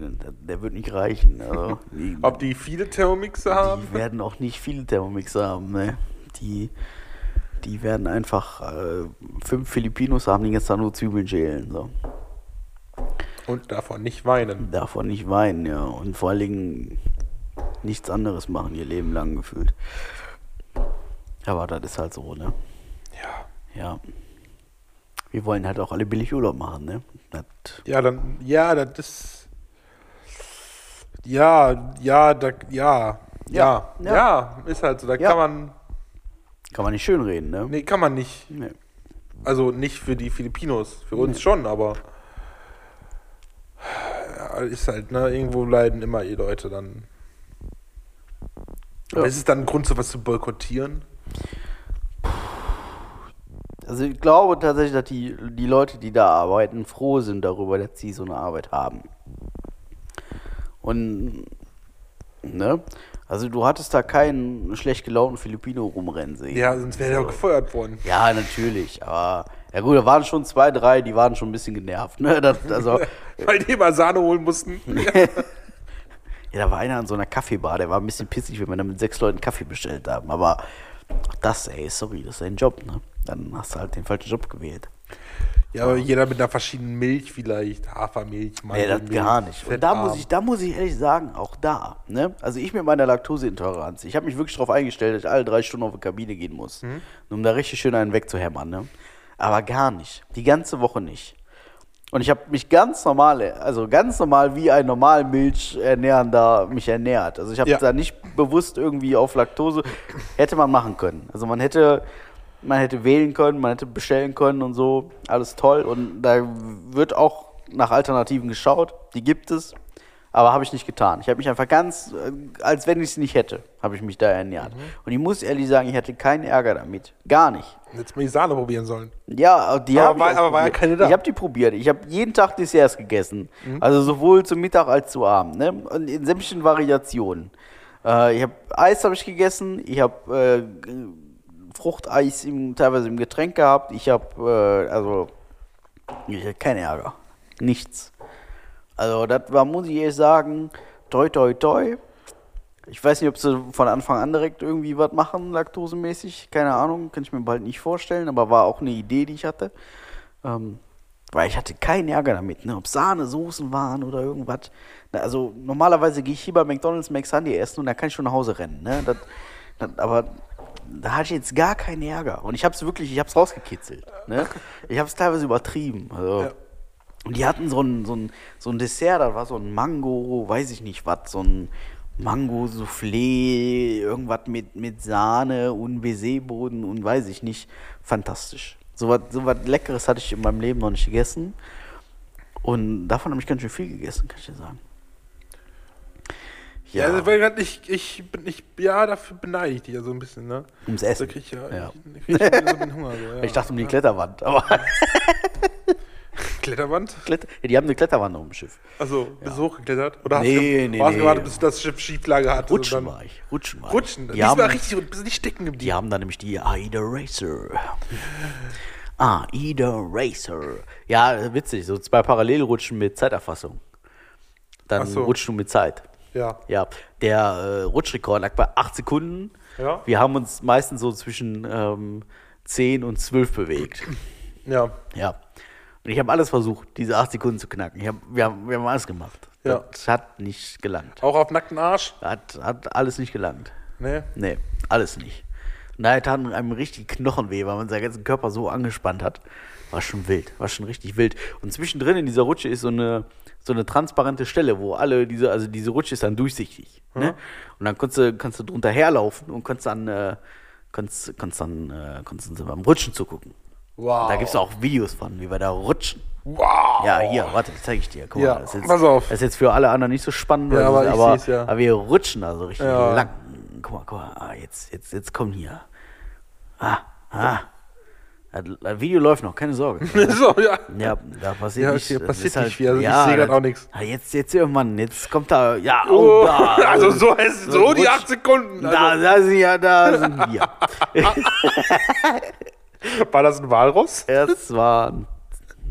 der, wird nicht reichen. Also, die, Ob die viele Thermomixe haben? die werden auch nicht viele Thermomixer haben, ne? Die, die werden einfach äh, fünf Filipinos haben, die jetzt da nur Zwiebeln schälen. So. Und davon nicht weinen. Davon nicht weinen, ja. Und vor allen Dingen nichts anderes machen ihr Leben lang gefühlt. Aber das ist halt so, ne? Ja. Ja. Wir wollen halt auch alle billig Urlaub machen, ne? Das, Ja, dann, ja, das ist. Ja, ja, da, ja, ja, Ja. ja, ist halt so. Da Ja. kann man, kann man nicht schönreden, ne? nee, kann man nicht. Nee. Also nicht für die Filipinos, für uns schon, aber ja, ist halt, ne, irgendwo leiden immer die Leute dann. Aber Ja. ist es dann ein Grund, sowas zu boykottieren? Also ich glaube tatsächlich, dass die, die Leute, die da arbeiten, froh sind darüber, dass sie so eine Arbeit haben. Und, ne? Also du hattest da keinen schlecht gelaunten Filipino rumrennen sehen. Ja, sonst wäre er auch gefeuert worden. Ja, natürlich, aber ja gut, da waren schon zwei, drei, die waren schon ein bisschen genervt. Ne? Das, also, Weil die immer Sahne holen mussten. ja, da war einer an so einer Kaffeebar, der war ein bisschen pissig, wenn wir da mit sechs Leuten Kaffee bestellt haben. Aber auch das, ey, sorry, das ist dein Job, ne? Dann hast du halt den falschen Job gewählt. Ja, aber jeder mit einer verschiedenen Milch vielleicht. Hafermilch, Nee, das Mandelmilch, gar nicht. Und da muss, ich, da muss ich ehrlich sagen, auch da. Ne? Also ich mit meiner Laktoseintoleranz, ich habe mich wirklich darauf eingestellt, dass ich alle drei Stunden auf die Kabine gehen muss, Mhm. um da richtig schön einen wegzuhämmern. Ne? Aber gar nicht. Die ganze Woche nicht. Und ich habe mich ganz normal, also ganz normal wie ein normal Milchernährender mich ernährt. Also ich habe Ja. da nicht bewusst irgendwie auf Laktose, hätte man machen können. Also man hätte, man hätte wählen können, man hätte bestellen können und so, alles toll. Und da wird auch nach Alternativen geschaut, die gibt es, aber habe ich nicht getan. Ich habe mich einfach ganz, äh, als wenn ich es nicht hätte, habe ich mich da ernährt. Und ich muss ehrlich sagen, ich hatte keinen Ärger damit. Gar nicht. Jetzt mal die Sahne probieren sollen. Ja, die Aber habe ich aber war ja keine da. Mhm. Ich habe die probiert. Ich habe jeden Tag Desserts gegessen. Also sowohl zum Mittag als zu Abend. Ne? Und in sämtlichen Variationen. Äh, ich habe Eis habe ich gegessen. Ich habe äh, Fruchteis im, teilweise im Getränk gehabt. Ich habe äh, also ich hatte keinen Ärger. Nichts. Also das war, muss ich ehrlich sagen, toi toi toi. Ich weiß nicht, ob sie von Anfang an direkt irgendwie was machen, laktosemäßig. Keine Ahnung, kann ich mir bald nicht vorstellen, aber war auch eine Idee, die ich hatte. Ähm, weil ich hatte keinen Ärger damit, ne? ob Sahnesoßen waren oder irgendwas. Also normalerweise gehe ich hier bei McDonalds McSunday essen und da kann ich schon nach Hause rennen. Ne? Das, das, aber da hatte ich jetzt gar keinen Ärger. Und ich habe es wirklich, ich habe es rausgekitzelt. Ne? Ich habe es teilweise übertrieben. Also, Ja. Und die hatten so ein, so, ein, so ein Dessert, das war so ein Mango, weiß ich nicht was, so ein Mango-Soufflé, irgendwas mit, mit Sahne und Baiser-Boden und weiß ich nicht. Fantastisch. So was so was Leckeres hatte ich in meinem Leben noch nicht gegessen. Und davon habe ich ganz schön viel gegessen, kann ich dir sagen. Ja, also, weil grad ich, ich bin, ich, ja, dafür beneide ich dich ja so ein bisschen, ne? ums Da Essen. krieg ich ja, Ja. Ich, krieg ich so Hunger. So, ja. Ich dachte um die Kletterwand, aber Kletterwand? Kletter ja, die haben eine Kletterwand auf dem Schiff. Also, bist du hochgeklettert? Oder hast Nee, du, nee, nee. gewartet, bis das Schiff Schieflage hatte? Rutschen dann- war ich. Rutschen war Rutschen? ich. Die Diesmal haben, richtig und bist nicht stecken Die geblieben. haben da nämlich die AIDA Racer. AIDA Racer. Ja, witzig, so zwei Parallelrutschen mit Zeiterfassung. Dann so. rutschst du mit Zeit. Ja. Ja, der äh, Rutschrekord lag bei 8 Sekunden. Ja. Wir haben uns meistens so zwischen ähm, 10 und 12 bewegt. Ja. Ja. Und ich habe alles versucht, diese 8 Sekunden zu knacken. Hab, wir, haben, wir haben alles gemacht. Ja. Das hat nicht gelangt. Auch auf nackten Arsch? Hat, hat alles nicht gelangt. Nee. Nee, alles nicht. Und daher tat einem richtig Knochenweh, weil man seinen ganzen Körper so angespannt hat. War schon wild, war schon richtig wild. Und zwischendrin in dieser Rutsche ist so eine, so eine transparente Stelle, wo alle diese, also diese Rutsche ist dann durchsichtig. Ne? Und dann kannst du, kannst du drunter herlaufen und kannst dann, äh, kannst, kannst dann, äh, kannst dann beim Rutschen zugucken. Wow. Da gibt es auch Videos von, wie wir da rutschen. Wow. Ja, hier, warte, das zeige ich dir. Guck Ja, mal, das ist jetzt, pass auf. Das ist jetzt für alle anderen nicht so spannend, Ja, aber ich aber, ja. aber wir rutschen da so richtig lang. Guck mal, guck mal, ah, jetzt, jetzt, jetzt komm hier. Ah, ah. Das, Video läuft noch, keine Sorge. so, ja. Ja, da passiert Ja, nicht. okay, das passiert halt- nicht viel, also ich ja, sehe grad das- auch nix. Ah, jetzt, jetzt irgendwann, jetzt kommt da, ja, oh, Oh, da. also so heißt so, die 8 Sekunden. Da, Also, da sind ja, da sind wir. war das ein Walross? Es war ein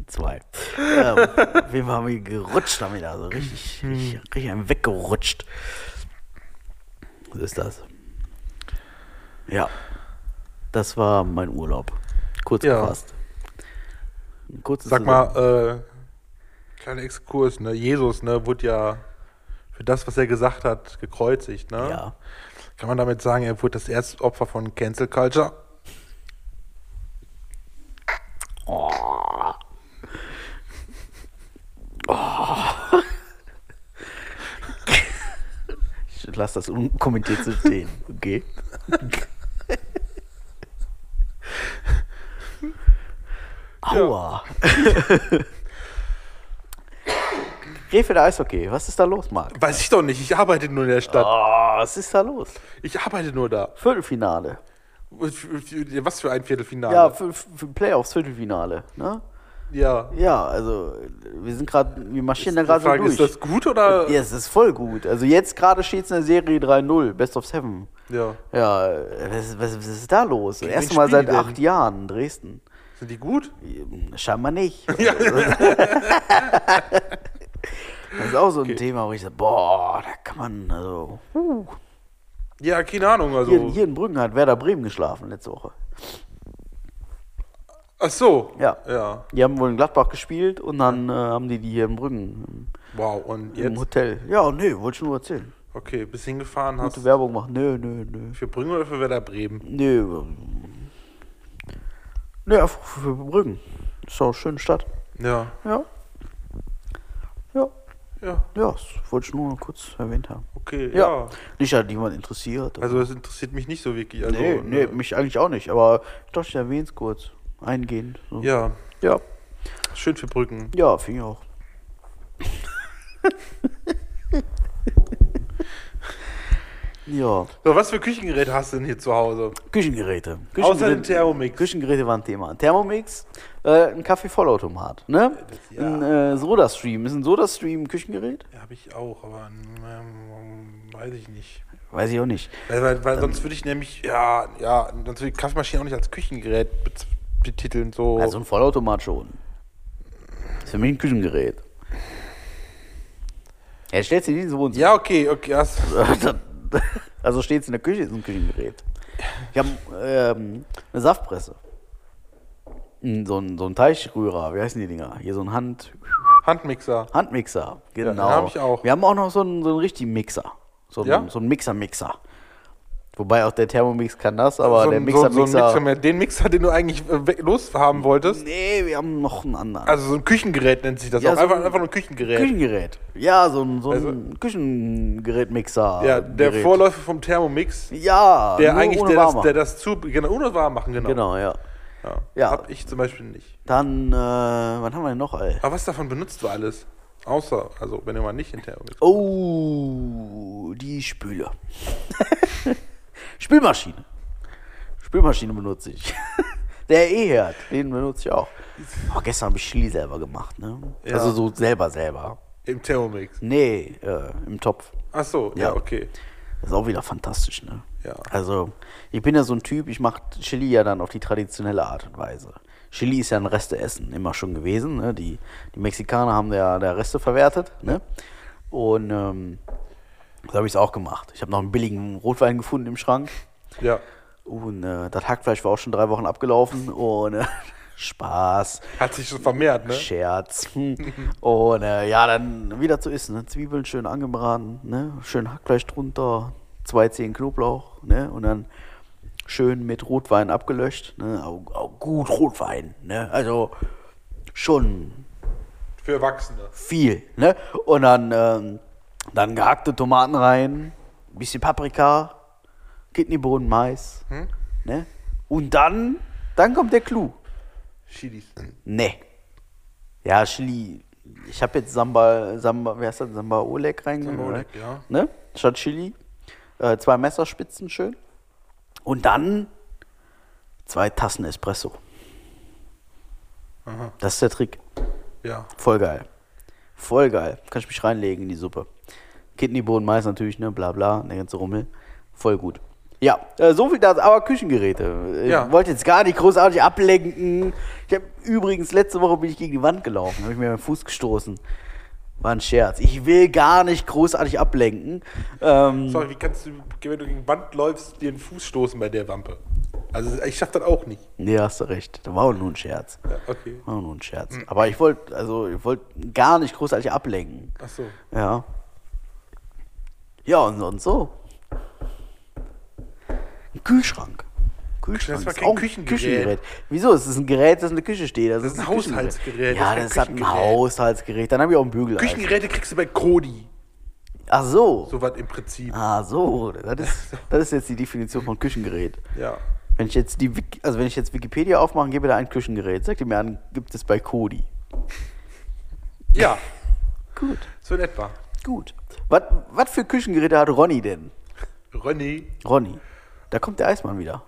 zwei. ähm, auf jeden Fall haben wir gerutscht damit, also richtig, richtig, richtig einen weggerutscht. So ist das. Ja. Das war mein Urlaub. Kurz Ja. gefasst. Kurzes Sag mal, äh, kleiner Exkurs, ne? Jesus, ne, wurde ja für das, was er gesagt hat, gekreuzigt, ne? Ja. Kann man damit sagen, er wurde das erste Opfer von Cancel Culture? Ich lasse das unkommentiert so stehen. Okay. Aua. Krefeld Eishockey, was ist da los, Marc? Weiß ich doch nicht, ich arbeite nur in der Stadt. Oh, was ist da los? Ich arbeite nur da. Viertelfinale. Was für ein Viertelfinale? Ja, für, für Playoffs, Viertelfinale. Ne? ja. Ja, also wir sind gerade, wir marschieren da Die gerade so durch. ist das gut oder? ja, es ist voll gut. Also jetzt gerade steht es in der Serie 3-0, Best of Seven. Ja. Ja, was, was, was ist da los? Erstmal seit acht? Jahren in Dresden. Sind die gut? Scheinbar nicht. das ist auch so ein Thema, wo ich sage, boah, da kann man, also, huh. Ja, keine Ahnung. Also. hier, hier in Brüggen hat Werder Bremen geschlafen letzte Woche. Ach so. Ja. Ja. Die haben wohl in Gladbach gespielt und dann äh, haben die die hier in Brüggen Wow. Und im, im jetzt? Hotel. Ja, nee, wollte ich nur erzählen. Okay, bis hingefahren hast Gute Werbung machen. Nö, nö, nö. für Brünn oder für Werder Bremen? Nö. Nö, einfach für Brüggen. Ist auch eine schöne Stadt. Ja. Ja. Ja. Ja. Ja, das wollte ich nur kurz erwähnt haben. Okay. Ja. Ja. Nicht hat jemand interessiert. Also das interessiert mich nicht so wirklich. Also, nee, nee, äh, mich eigentlich auch nicht. Aber ich dachte, ich erwähne es kurz. Eingehend. So. Ja. Ja, Schön für Brücken. ja finde ich auch. ja, So, was für Küchengeräte hast du denn hier zu Hause? Küchengeräte. Außer den Küchengeräte- Thermomix. Küchengeräte waren Thema. Thermomix, äh, ein Kaffee-Vollautomat. Ne? Ja. Ein äh, Soda-Stream. Ist ein Soda-Stream ein Küchengerät? Ja, habe ich auch, aber ähm, weiß ich nicht. Weiß ich auch nicht. Weil, weil, weil sonst würde ich nämlich, ja, ja, sonst würde ich Kaffeemaschine auch nicht als Küchengerät bet- betiteln. So. Also ein Vollautomat schon. ist für mich ein Küchengerät. Ja, stellst du dir ins Wohnzimmer. ja, okay, okay. Das, Also steht es in der Küche, ist ein Küchengerät. Wir haben ähm, eine Saftpresse. Mm, So ein, so ein Teichrührer, wie heißen die Dinger? Hier so ein Hand, Handmixer. Handmixer, genau. den hab ich auch. Wir haben auch noch so einen, so einen richtigen Mixer. So einen, Ja? so einen Mixer-Mixer. Wobei auch der Thermomix kann das, aber so, der ein- Mixer-Mixer. so, so ein Mixer mehr. Den Mixer, den du eigentlich äh, loshaben wolltest. nee, wir haben noch einen anderen. Also so ein Küchengerät nennt sich das Ja, auch. so Einfach, ein einfach nur ein Küchengerät. Küchengerät. Ja, so ein, so ein Also- Küchengerät-Mixer. ja, der Gerät. Vorläufer vom Thermomix. Ja, Der eigentlich, der das, der das zu, genau, ohne warm machen, genau. Genau, ja. Ja. Ja. Hab ich zum Beispiel nicht. Dann, äh, wann haben wir denn noch, ey? Aber was davon benutzt du alles? Außer, also wenn du mal nicht in Thermomix. Oh, die Spüle. Spülmaschine. Spülmaschine benutze ich. Der E-Herd, den benutze ich auch. Oh, gestern habe ich Chili selber gemacht, ne? Ja. Also so selber, selber. Im Thermomix. Nee, äh, im Topf. Ach so, ja, Ja. okay. Das ist auch wieder fantastisch, ne? Ja. Also, ich bin ja so ein Typ, ich mache Chili ja dann auf die traditionelle Art und Weise. Chili ist ja ein Resteessen, immer schon gewesen. Ne? Die, die Mexikaner haben ja der Reste verwertet. Ne? Und ähm, so habe ich es auch gemacht. Ich habe noch einen billigen Rotwein gefunden im Schrank. Ja. Und äh, das Hackfleisch war auch schon drei Wochen abgelaufen. Und äh, Spaß, Hat sich schon vermehrt, ne? Scherz. Hm. Und äh, ja, dann wieder zu essen. Ne? Zwiebeln schön angebraten, ne? schön Hackfleisch drunter, zwei Zehen Knoblauch ne? und dann schön mit Rotwein abgelöscht. Ne? Auch, auch gut Rotwein. Ne? Also schon Für Erwachsene. viel. Ne? Und dann, ähm, dann gehackte Tomaten rein, bisschen Paprika, Kidneybohnen, Mais. Hm? Ne? Und dann, dann kommt der Clou. Chilis. Nee. Ja, Chili. Ich habe jetzt Samba, Samba, wie heißt das? Samba Oleg reingemacht. Samba Oleg, ja. Ne? Statt Chili. Äh, zwei Messerspitzen schön. Und dann zwei Tassen Espresso. Aha. Das ist der Trick. Ja. Voll geil. Voll geil. Kann ich mich reinlegen in die Suppe. Kidneybohnen, Mais natürlich, ne? Bla bla, der ganze Rummel. Voll gut. Ja, äh, so viel dazu, aber Küchengeräte. Ich Ja. wollte jetzt gar nicht großartig ablenken. Ich habe übrigens, letzte Woche bin ich gegen die Wand gelaufen, habe ich mir meinen Fuß gestoßen. War ein Scherz. Ich will gar nicht großartig ablenken. Ähm, Sorry, wie kannst du, wenn du gegen die Wand läufst, dir den Fuß stoßen bei der Wampe? Also ich schaff das auch nicht. nee, hast du recht. Das war auch nur ein Scherz. Ja, okay. War nur ein Scherz. Aber ich wollte, also ich wollte gar nicht großartig ablenken. Ach so. Ja. Ja, und sonst so. Ein Kühlschrank. Kühlschrank Das war ist kein auch ein Küchengerät. Wieso? Es ist ein Gerät, das in der Küche steht. Das, ist ein Küchengerät. Haushaltsgerät, Ja, das das ist halt ein Küchengerät. Haushaltsgerät. Dann habe ich auch einen Bügel. Küchengeräte kriegst du bei Kodi. Ach so. So was im Prinzip. Ah, so. Das ist, das ist jetzt die Definition von Küchengerät. Ja. Wenn ich jetzt die also wenn ich jetzt Wikipedia aufmache gebe da ein Küchengerät, sagt ihr mir an, gibt es bei Kodi. Ja, Gut. so in etwa. Gut. Was, was für Küchengeräte hat Ronny denn? René. Ronny, da kommt der Eismann wieder.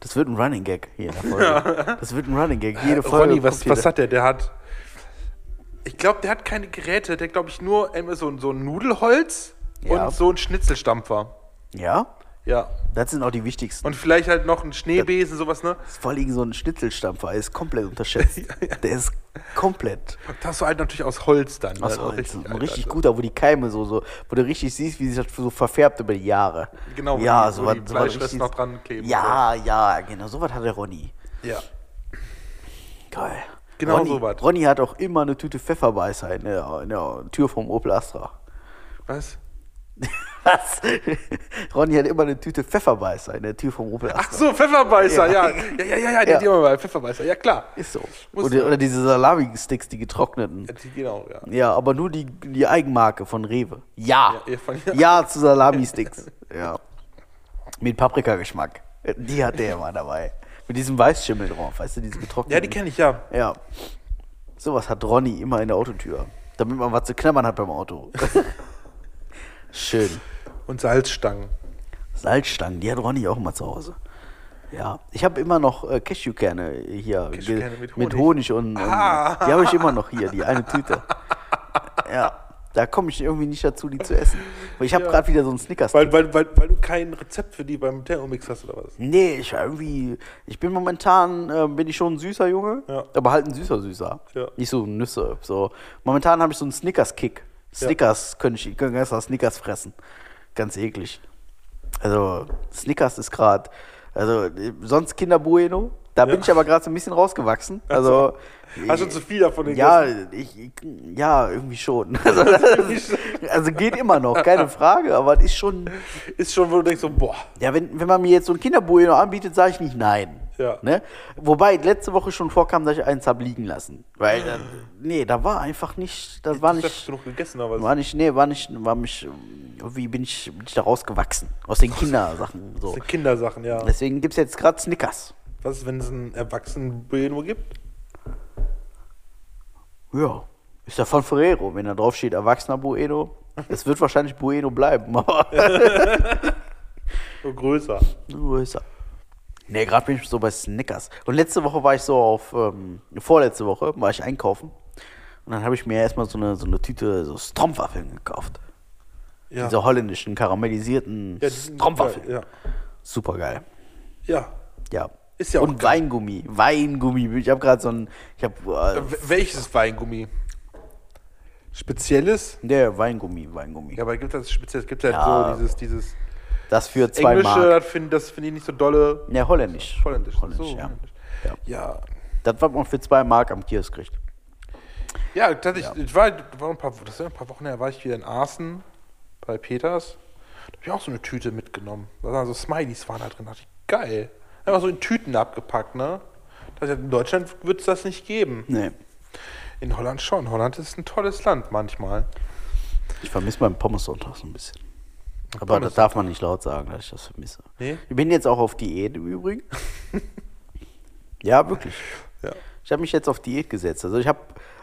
Das wird ein Running Gag hier in der Folge. Das wird ein Running Gag. Jede Folge. Ronny, was, was hat der? Der hat. Ich glaube, der hat keine Geräte. Der glaube ich nur so, ein- so ein Nudelholz Ja. und so ein Schnitzelstampfer. Ja, Ja. das sind auch die wichtigsten. Und vielleicht halt noch ein Schneebesen, sowas, ne? Das ist vor allem so ein Schnitzelstampfer, ist komplett unterschätzt. Der ist komplett Das hast du halt natürlich aus Holz dann. aus ne? Holz. Richtig, Ein richtig Alter. guter, wo die Keime so, so, wo du richtig siehst, wie sich das so verfärbt über die Jahre. Genau, ja, die- so wo was, die so was noch dran kleben Ja, ja, genau, so was hat der Ronny. Ja. Geil. Genau Ronny, so was. Ronny hat auch immer eine Tüte Pfefferbeißer in der, in der Tür vom Opel Astra. Was? Was? Ronny hat immer eine Tüte Pfefferbeißer in der Tür vom Opel Astra. Ach so, Pfefferbeißer, Ja. ja. Ja, ja, ja, ja, die Ja. hat immer mal Pfefferbeißer, ja klar. Ist so. Muss Oder, oder diese Salami-Sticks, die getrockneten. Ja, die- Genau, ja. Ja, aber nur die, die Eigenmarke von Rewe. Ja. Ja, ja, von- Ja zu Salami-Sticks. Ja. Mit Paprikageschmack. Die hat der immer dabei. Mit diesem Weißschimmel drauf, weißt du, diese getrockneten. Ja, die kenne ich ja. Ja. Sowas hat Ronny immer in der Autotür. Damit man was zu knabbern hat beim Auto. Schön. Und Salzstangen. Salzstangen, die hat Ronny auch immer zu Hause. Ja, ich habe immer noch äh, Cashewkerne hier Cashewkerne mit mit Honig. Honig und, und Ah. die habe ich immer noch hier, die eine Tüte. Ja, da komme ich irgendwie nicht dazu, die zu essen. Ich habe Ja. gerade wieder so einen Snickers. Weil, weil, weil, weil du kein Rezept für die beim Thermomix hast oder was? nee, ich irgendwie, ich bin momentan, äh, bin ich schon ein süßer Junge, Ja. aber halt ein süßer Süßer. Ja. Nicht so Nüsse. So. Momentan habe ich so einen Snickers-Kick. Snickers ich, ich könnte besser Snickers fressen. Ganz eklig. Also, Snickers ist gerade, also sonst Kinder Bueno. Da bin ich aber gerade so ein bisschen rausgewachsen. Also, Hast du zu viel davon ja, gegessen? ich, ich, ja, irgendwie schon. Also, also geht immer noch, keine Frage, aber es ist schon. Ist schon, wo du denkst so, boah. Ja, wenn, wenn man mir jetzt so ein Kinderbueno anbietet, sage ich nicht nein. Ja. Ne? Wobei letzte Woche schon vorkam, dass ich eins habe liegen lassen. Weil, äh, nee, da war einfach nicht, das war Du hast nicht, genug gegessen, aber war nicht, nee, war nicht, war mich, irgendwie bin ich, bin ich da rausgewachsen. Aus den Kindersachen, so. sind Kindersachen, ja. Deswegen gibt es jetzt gerade Snickers. Was ist, wenn es einen erwachsenen Bueno gibt? Ja. Ist ja von Ferrero, wenn da drauf steht Erwachsener Bueno. Es wird wahrscheinlich Bueno bleiben, aber So größer. größer. Nee, gerade bin ich so bei Snickers. Und letzte Woche war ich so auf, ähm, vorletzte Woche war ich einkaufen. Und dann habe ich mir erstmal so eine, so eine Tüte so Strompwaffeln gekauft. Ja. Diese holländischen, karamellisierten ja, Strompwaffeln. geil, Super geil. Ja. ja. Ja. Ist ja auch Und geil. Weingummi. Weingummi. Ich habe gerade so ein. Ich habe. Äh, W- Welches Weingummi? Spezielles? der Weingummi, Weingummi. Ja, aber gibt es Spezielles? Gibt es halt Ja. so dieses, dieses Das für zwei Englische, Mark. das finde find ich nicht so dolle. Ja, holländisch. Holländisch. Holländisch, so, ja. holländisch. Ja. Ja. Das, was man für zwei Mark am Kiosk kriegt. Ja, tatsächlich, Ich war, war ein paar, das ein paar Wochen her, war ich wieder in Aachen bei Peters. Da habe ich auch so eine Tüte mitgenommen. Da waren so Smileys waren da drin. Da dachte ich, geil. Einfach so in Tüten abgepackt, ne? In Deutschland wird es das nicht geben. Nee. In Holland schon. Holland ist ein tolles Land manchmal. Ich vermisse meinen Pommes-Sonntag so ein bisschen. Aber das darf man nicht laut sagen, dass ich das vermisse. Nee? Ich bin jetzt auch auf Diät im Übrigen. ja, wirklich. Ja. Ich habe mich jetzt auf Diät gesetzt. Also ich habe,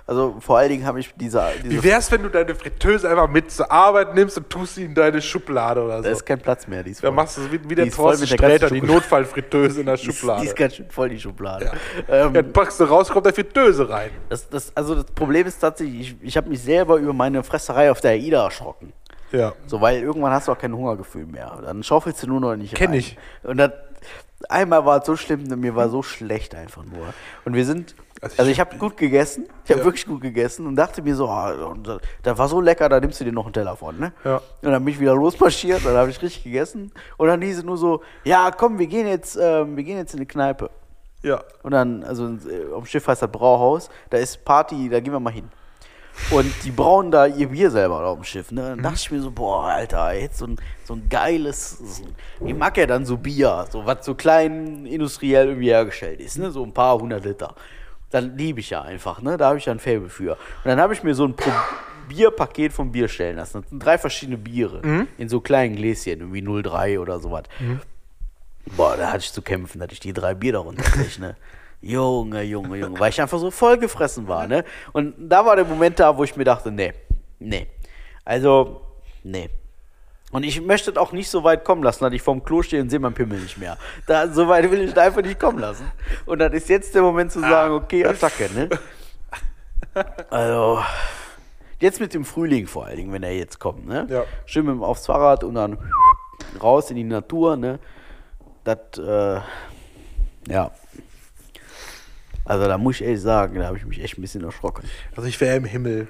also vor allen Dingen habe ich diese, Wie diese wär's, wenn du deine Fritteuse einfach mit zur Arbeit nimmst und tust sie in deine Schublade oder da so? ist kein Platz mehr. Die ist Da voll. machst du wie, wie Die der Thorsten der Sträter, die. Notfallfritteuse in der Die ist, Schublade. die ist ganz schön voll, die Schublade. ja. Ähm, dann packst du raus, kommt da Fritteuse rein. das, das, also das Problem ist tatsächlich, ich, ich habe mich selber über meine Fresserei auf der AIDA erschrocken. Ja. So, weil irgendwann hast du auch kein Hungergefühl mehr. Dann schaufelst du nur noch nicht Kenn rein. ich. Und dann, einmal war es so schlimm, mir war so schlecht einfach nur. Und wir sind, Also also ich- ich, habe gut gegessen, ich habe Ja. wirklich gut gegessen und dachte mir so, ah, und da- da war so lecker, da nimmst du dir noch einen Teller von, ne? Ja. Und dann bin ich wieder losmarschiert, dann habe ich richtig gegessen. Und dann hieß es nur so, ja, komm, wir gehen jetzt, ähm, wir gehen jetzt in eine Kneipe. Ja. Und dann, also äh, am Schiff heißt das Brauhaus, da ist Party, da gehen wir mal hin. Und die brauen da ihr Bier selber auf dem Schiff. Ne? Dann dachte ich mir so, boah, Alter, jetzt so ein, so ein geiles, so ein, ich mag ja dann so Bier, so was so klein industriell irgendwie hergestellt ist, ne? so ein paar hundert Liter. Dann liebe ich ja einfach, ne? da habe ich ja ein Faible für. Und dann habe ich mir so ein Pro Bierpaket vom Bier stellen lassen. Das sind drei verschiedene Biere in so kleinen Gläschen, irgendwie 03 oder sowas. Boah, da hatte ich zu kämpfen, dass ich die drei Bier darunter kriege, ne? Junge, Junge, Junge, weil ich einfach so voll gefressen war, ne? Und da war der Moment da, wo ich mir dachte, nee, nee. Also, nee. Und ich möchte das auch nicht so weit kommen lassen, dass ich vorm Klo stehe und sehe meinen Pimmel nicht mehr. Da, so weit will ich da einfach nicht kommen lassen. Und dann ist jetzt der Moment zu sagen, okay, Attacke, ne? Also, jetzt mit dem Frühling vor allen Dingen, wenn er jetzt kommt, ne? Ja. Schön mit dem aufs Fahrrad und dann raus in die Natur, ne? Das, äh, ja. Also da muss ich ehrlich sagen, da habe ich mich echt ein bisschen erschrocken. Also ich wäre im Himmel.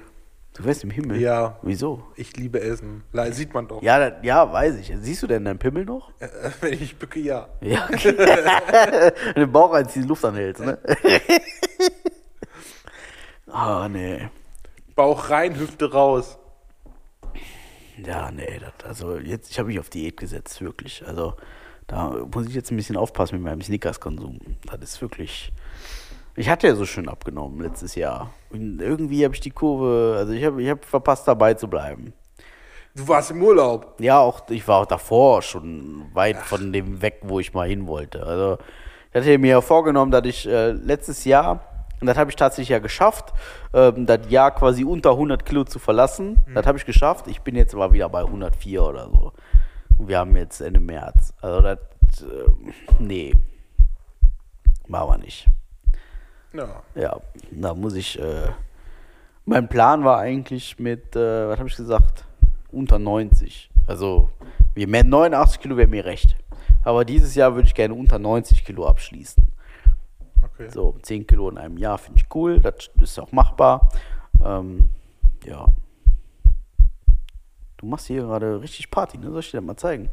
Du wärst im Himmel? Ja. Wieso? Ich liebe Essen. Le- Sieht man doch. Ja, das, ja, weiß ich. Siehst du denn deinen Pimmel noch? Äh, Wenn ich bücke, ja. Ja. Okay. den Bauch einziehen, die Luft anhältst, ne? Ah, nee. Bauch rein, Hüfte raus. Ja, nee, das, also jetzt, ich habe mich auf Diät gesetzt, wirklich. Also da muss ich jetzt ein bisschen aufpassen mit meinem Snickers-Konsum. Das ist wirklich. Ich hatte ja so schön abgenommen letztes Jahr. Und irgendwie habe ich die Kurve, also ich habe ich hab verpasst, dabei zu bleiben. Du warst im Urlaub. Ja, auch ich war auch davor schon weit von dem weg, wo ich mal hin wollte. Also ich hatte mir ja vorgenommen, dass ich äh, letztes Jahr, und das habe ich tatsächlich ja geschafft, ähm, das Jahr quasi unter 100 Kilo zu verlassen. Das habe ich geschafft. Ich bin jetzt aber wieder bei 104 oder so. Und wir haben jetzt Ende März. Also das, äh, nee, machen wir nicht. Ja. Ja, da muss ich. Äh, mein Plan war eigentlich mit, äh, was habe ich gesagt? Unter 90. Also, je mehr 89 Kilo wäre mir recht. Aber dieses Jahr würde ich gerne unter 90 Kilo abschließen. Okay. So, 10 Kilo in einem Jahr finde ich cool. Das ist auch machbar. Ähm, ja. Du machst hier gerade richtig Party, ne? Soll ich dir das mal zeigen?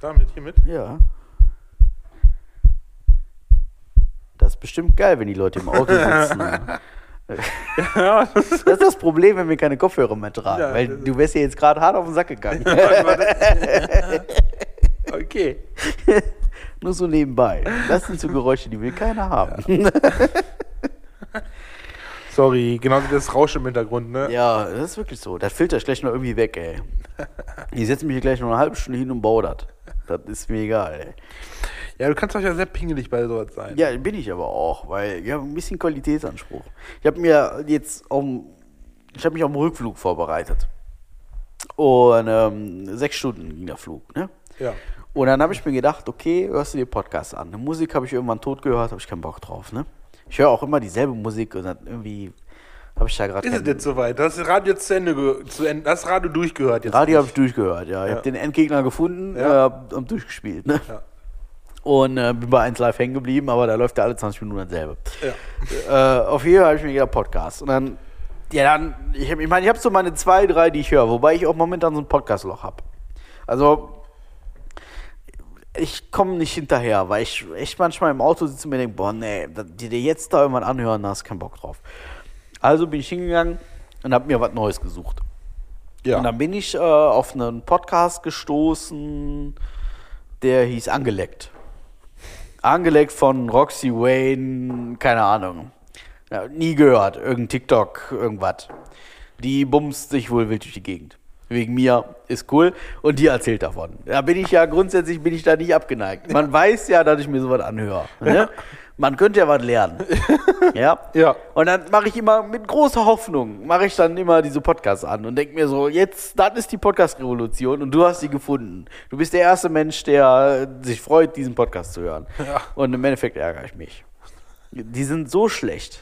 Damit hier mit? Ja. Das ist bestimmt geil, wenn die Leute im Auto sitzen. Ja, Das ist das Problem, wenn wir keine Kopfhörer mehr tragen. Ja, weil du wärst ja jetzt gerade hart auf den Sack gegangen. okay. Nur so nebenbei. Das sind so Geräusche, die will keiner haben. Sorry, genauso das Rauschen im Hintergrund, ne? Ja, das ist wirklich so. Das filter ich gleich noch irgendwie weg, ey. Ich setze mich hier gleich noch eine halbe Stunde hin und baue das. Das ist mir egal, ey. Ja, du kannst doch ja sehr pingelig bei sowas sein. Ja, bin ich aber auch, weil ich habe ein bisschen Qualitätsanspruch. Ich habe mir jetzt dem, ich habe mich auf dem Rückflug vorbereitet. Und ähm, sechs Stunden ging der Flug, ne? Ja. Und dann habe ich mir gedacht, okay, hörst du dir Podcast an. Eine Musik habe ich irgendwann tot gehört, habe ich keinen Bock drauf, ne? Ich höre auch immer dieselbe Musik und dann irgendwie habe ich da gerade Ist es jetzt soweit? Das Radio zu Ende, zu Ende das Radio durchgehört jetzt. Radio habe ich durchgehört, ja. Ich Ja. habe den Endgegner gefunden Ja. äh, und durchgespielt, ne? Ja. Und äh, bin bei 1 Live hängen geblieben, aber da läuft ja alle 20 Minuten dasselbe. Ja. Äh, auf jeden Fall habe ich mir gedacht, Podcast. Und dann, ja, dann, ich, ich meine, ich habe so meine zwei, drei, die ich höre, wobei ich auch momentan so ein Podcast-Loch habe. Also, ich komme nicht hinterher, weil ich echt manchmal im Auto sitze und mir denke, boah, nee, die dir jetzt da irgendwann anhören, da hast du keinen Bock drauf. Also bin ich hingegangen und habe mir was Neues gesucht. Ja. Und dann bin ich äh, auf einen Podcast gestoßen, der hieß Angeleckt. Angeleckt von Roxy Wayne, keine Ahnung. Ja, nie gehört, irgendein TikTok, irgendwas. Die bumst sich wohl wild durch die Gegend. Wegen mir ist cool und die erzählt davon. Da bin ich ja grundsätzlich bin ich da nicht abgeneigt. Man weiß ja, dass ich mir sowas anhöre. Ne? Man könnte ja was lernen. ja? Ja. Und dann mache ich immer mit großer Hoffnung, mache ich dann immer diese Podcasts an und denke mir so, jetzt, das ist die Podcast-Revolution und du hast sie gefunden. Du bist der erste Mensch, der sich freut, diesen Podcast zu hören. Ja. Und im Endeffekt ärgere ich mich. Die sind so schlecht.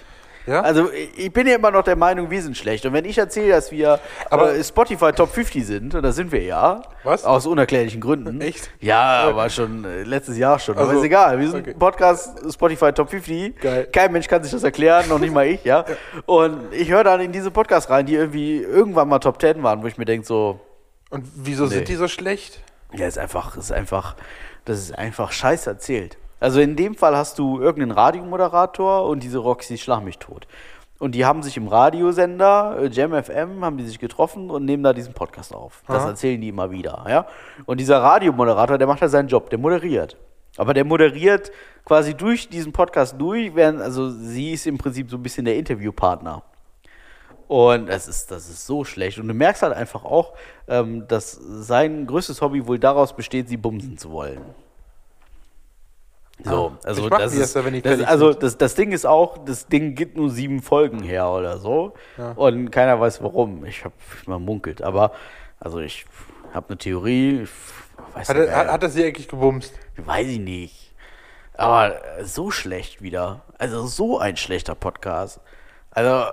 Ja? Also ich bin ja immer noch der Meinung, wir sind schlecht. Und wenn ich erzähle, dass wir Aber- äh, Spotify Top 50 sind, und das sind wir ja, Was? aus unerklärlichen Gründen. Echt? Ja, aber schon äh, letztes Jahr schon. aber Also, ist egal. Wir sind okay. Podcast Spotify Top 50. Geil. Kein Mensch kann sich das erklären, noch nicht mal ich, ja. Und ich höre dann in diese Podcasts rein, die irgendwie irgendwann mal Top 10 waren, wo ich mir denke so, Und wieso Nee. sind die so schlecht? ja, ist einfach, ist einfach, das ist einfach scheiß erzählt. Also in dem Fall hast du irgendeinen Radiomoderator und diese Roxy schlag mich tot. Und die haben sich im Radiosender, äh, Jam FM, haben die sich getroffen und nehmen da diesen Podcast auf. Das Aha. erzählen die immer wieder, ja. Und dieser Radiomoderator, der macht ja seinen Job, der moderiert. Aber der moderiert quasi durch diesen Podcast durch, während, also sie ist im Prinzip so ein bisschen der Interviewpartner. Und das ist, das ist so schlecht. Und du merkst halt einfach auch, ähm, dass sein größtes Hobby wohl daraus besteht, sie bumsen zu wollen. So, also ich das ist, wenn die das, also das, das Ding ist auch, das Ding gibt nur sieben Folgen her oder so. Und keiner weiß warum. Ich habe mal munkelt. Aber also ich habe eine Theorie. Ich weiß, Hat, nicht, er, hat, hat er sie eigentlich gebumst? weiß ich nicht. Aber äh, so schlecht wieder. Also so ein schlechter Podcast. Also äh,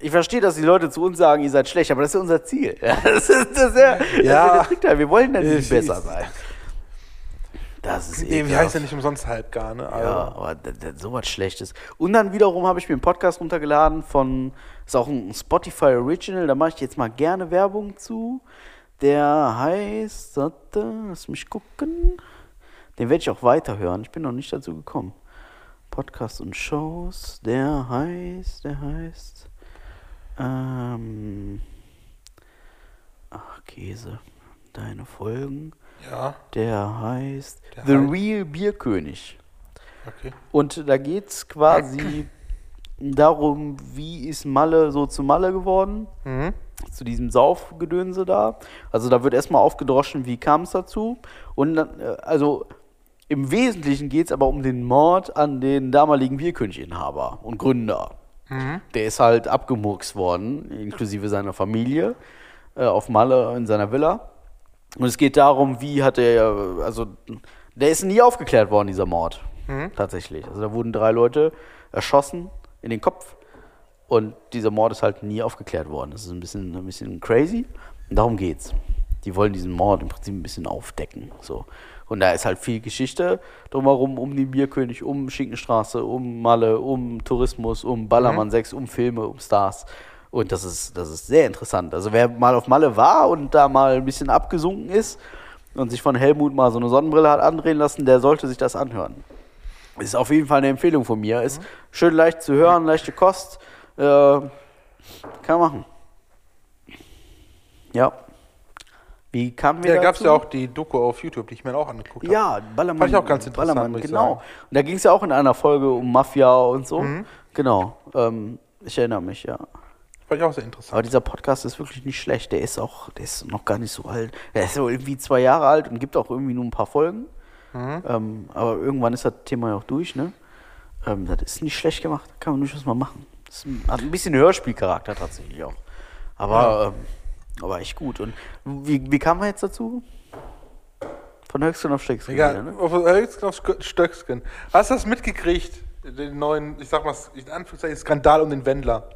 ich verstehe, dass die Leute zu uns sagen, ihr seid schlecht, aber das ist ja unser Ziel. Das ist, das ist ja, das ist ja Ja. der Trick da. Wir wollen dann nicht Ich- besser sein. Das ist Nee, wie heißt ja nicht umsonst halt gar, ne? Also, Ja, aber sowas Schlechtes. Und dann wiederum habe ich mir einen Podcast runtergeladen von, ist auch ein Spotify Original, da mache ich jetzt mal gerne Werbung zu. Der heißt, lass mich gucken. Den werde ich auch weiterhören. Ich bin noch nicht dazu gekommen. Podcast und Shows, der heißt, der heißt, ähm, ach Käse, deine Folgen. Ja, Der heißt Der The heißt- Real Bierkönig. okay. Und da geht es quasi darum, wie ist Malle so zu Malle geworden, Mhm. zu diesem Saufgedönse da. Also da wird erstmal aufgedroschen, wie kam es dazu. Und dann, äh, also im Wesentlichen geht es aber um den Mord an den damaligen Bierköniginhaber und Gründer. Der ist halt abgemurkst worden, inklusive seiner Familie, äh, auf Malle in seiner Villa. Und es geht darum, wie hat er, also der ist nie aufgeklärt worden, dieser Mord. Tatsächlich. Also da wurden drei Leute erschossen in den Kopf und dieser Mord ist halt nie aufgeklärt worden. Das ist ein bisschen, ein bisschen crazy. Und darum geht's. Die wollen diesen Mord im Prinzip ein bisschen aufdecken. So. Und da ist halt viel Geschichte drumherum, um den Bierkönig, um Schinkenstraße, um Malle, um Tourismus, um Ballermann 6, um Filme, um Stars. Und das ist, das ist sehr interessant. Also wer mal auf Malle war und da mal ein bisschen abgesunken ist und sich von Helmut mal so eine Sonnenbrille hat andrehen lassen, der sollte sich das anhören. Ist auf jeden Fall eine Empfehlung von mir. Ist schön leicht zu hören, leichte Kost. Äh, kann man machen. Ja. Wie kamen wir Ja, da gab es ja auch die Doku auf YouTube, die ich mir auch angeguckt habe. Ja, Ballermann. Fand ich auch ganz interessant, Ballermann, genau. sagen. Und da ging es ja auch in einer Folge um Mafia und so. Mhm. Genau. Ähm, ich erinnere mich, ja. Fand ich auch sehr Aber interessant. dieser Podcast ist wirklich nicht schlecht. Der ist auch, der ist noch gar nicht so alt. Der ist so irgendwie zwei Jahre alt und gibt auch irgendwie nur ein paar Folgen. Mhm. Ähm, aber irgendwann ist das Thema ja auch durch, ne? Ähm, das ist nicht schlecht gemacht. Kann man durchaus mal machen. Das hat ein bisschen Hörspielcharakter tatsächlich auch. Aber, ähm, aber echt gut. Und wie, wie kam man jetzt dazu? Von Höchstgen auf Stöckskin. Egal, ne? auf Höchstgen auf Stöckskin. Hast du das mitgekriegt? Den neuen, ich sag mal, in Anführungszeichen, Skandal um den Wendler.